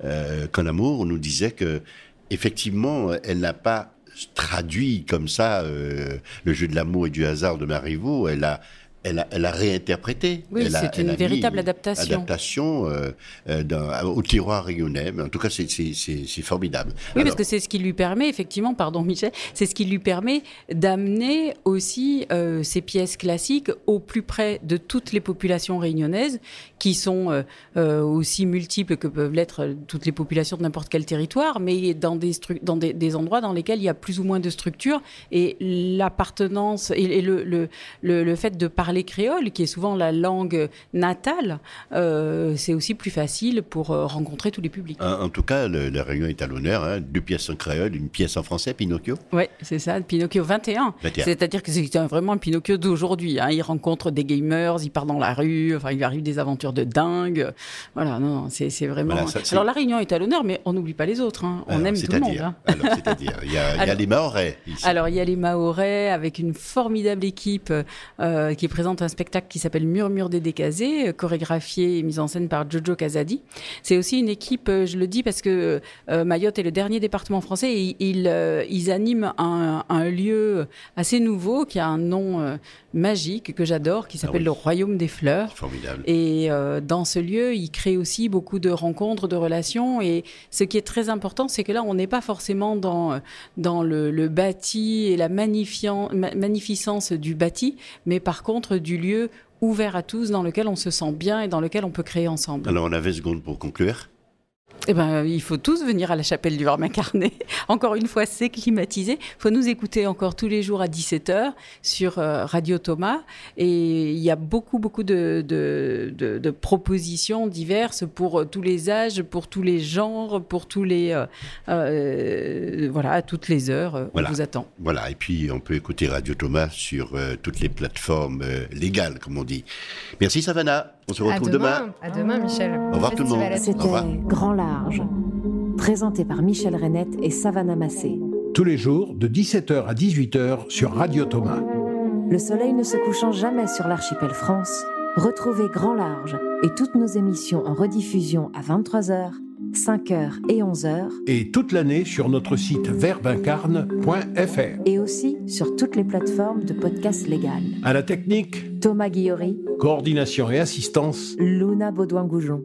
euh, Amour nous disait que effectivement, elle n'a pas traduit comme ça euh, le jeu de l'amour et du hasard de Marivaux. Elle a elle a, réinterprété. Oui, c'est une véritable adaptation. Adaptation euh, euh, au tiroir rayonnais. Mais en tout cas, c'est formidable. Oui, parce que c'est ce qui lui permet, effectivement, pardon Michel, c'est ce qui lui permet d'amener aussi euh, ces pièces classiques au plus près de toutes les populations réunionnaises, qui sont aussi multiples que peuvent l'être toutes les populations de n'importe quel territoire, mais dans, des, dans des, endroits dans lesquels il y a plus ou moins de structures. Et l'appartenance et, le, le, le, le fait de parler créole, qui est souvent la langue natale, euh, c'est aussi plus facile pour euh, rencontrer tous les publics. En, tout cas, la réunion est à l'honneur. Hein. Deux pièces en créole, une pièce en français, Pinocchio. Oui, c'est ça, Pinocchio 21. C'est-à-dire que c'est vraiment un Pinocchio d'aujourd'hui. Hein. Il rencontre des gamers, il part dans la rue, enfin, il lui arrive des aventures de dingue. Voilà, non, c'est vraiment. Alors la réunion est à l'honneur, mais on n'oublie pas les autres. Hein. On aime tout le monde. C'est-à-dire, il y a, les Mahorais. Ici. Alors il y a les Mahorais avec une formidable équipe euh, qui présente un spectacle qui s'appelle Murmure des décasés, euh, chorégraphié et mis en scène par Jojo Casadi. C'est aussi une équipe, euh, je le dis parce que euh, Mayotte est le dernier département français et ils, ils animent un, lieu assez nouveau qui a un nom magique que j'adore, qui s'appelle ah le Royaume des Fleurs. Formidable. Et dans ce lieu, ils créent aussi beaucoup de rencontres, de relations. Et ce qui est très important, c'est que là, on n'est pas forcément dans, dans le, bâti et la magnificence du bâti, mais par contre du lieu ouvert à tous, dans lequel on se sent bien et dans lequel on peut créer ensemble. Alors on a 20 secondes pour conclure. Eh ben, il faut tous venir à la chapelle du Verbe incarné. (laughs) encore une fois, c'est climatisé. Il faut nous écouter encore tous les jours à 17h sur euh, Radio Thomas. Et il y a beaucoup, beaucoup de, de, de, propositions diverses pour euh, tous les âges, pour tous les genres, pour tous les. Euh, voilà, à toutes les heures. On vous attend. Voilà, et puis on peut écouter Radio Thomas sur toutes les plateformes légales, comme on dit. Merci Savannah. On se retrouve demain. À demain, Michel. Au revoir tout le monde. C'était Grand Large, présenté par Michel Renette et Savannah Massé. Tous les jours, de 17h à 18h sur Radio Thomas. Le soleil ne se couchant jamais sur l'archipel France, retrouvez Grand Large et toutes nos émissions en rediffusion à 23h 5h et 11h. Et toute l'année sur notre site verbincarne.fr. Et aussi sur toutes les plateformes de podcasts légales. À la technique, Thomas Guillory. Coordination et assistance, Luna Baudouin-Goujon.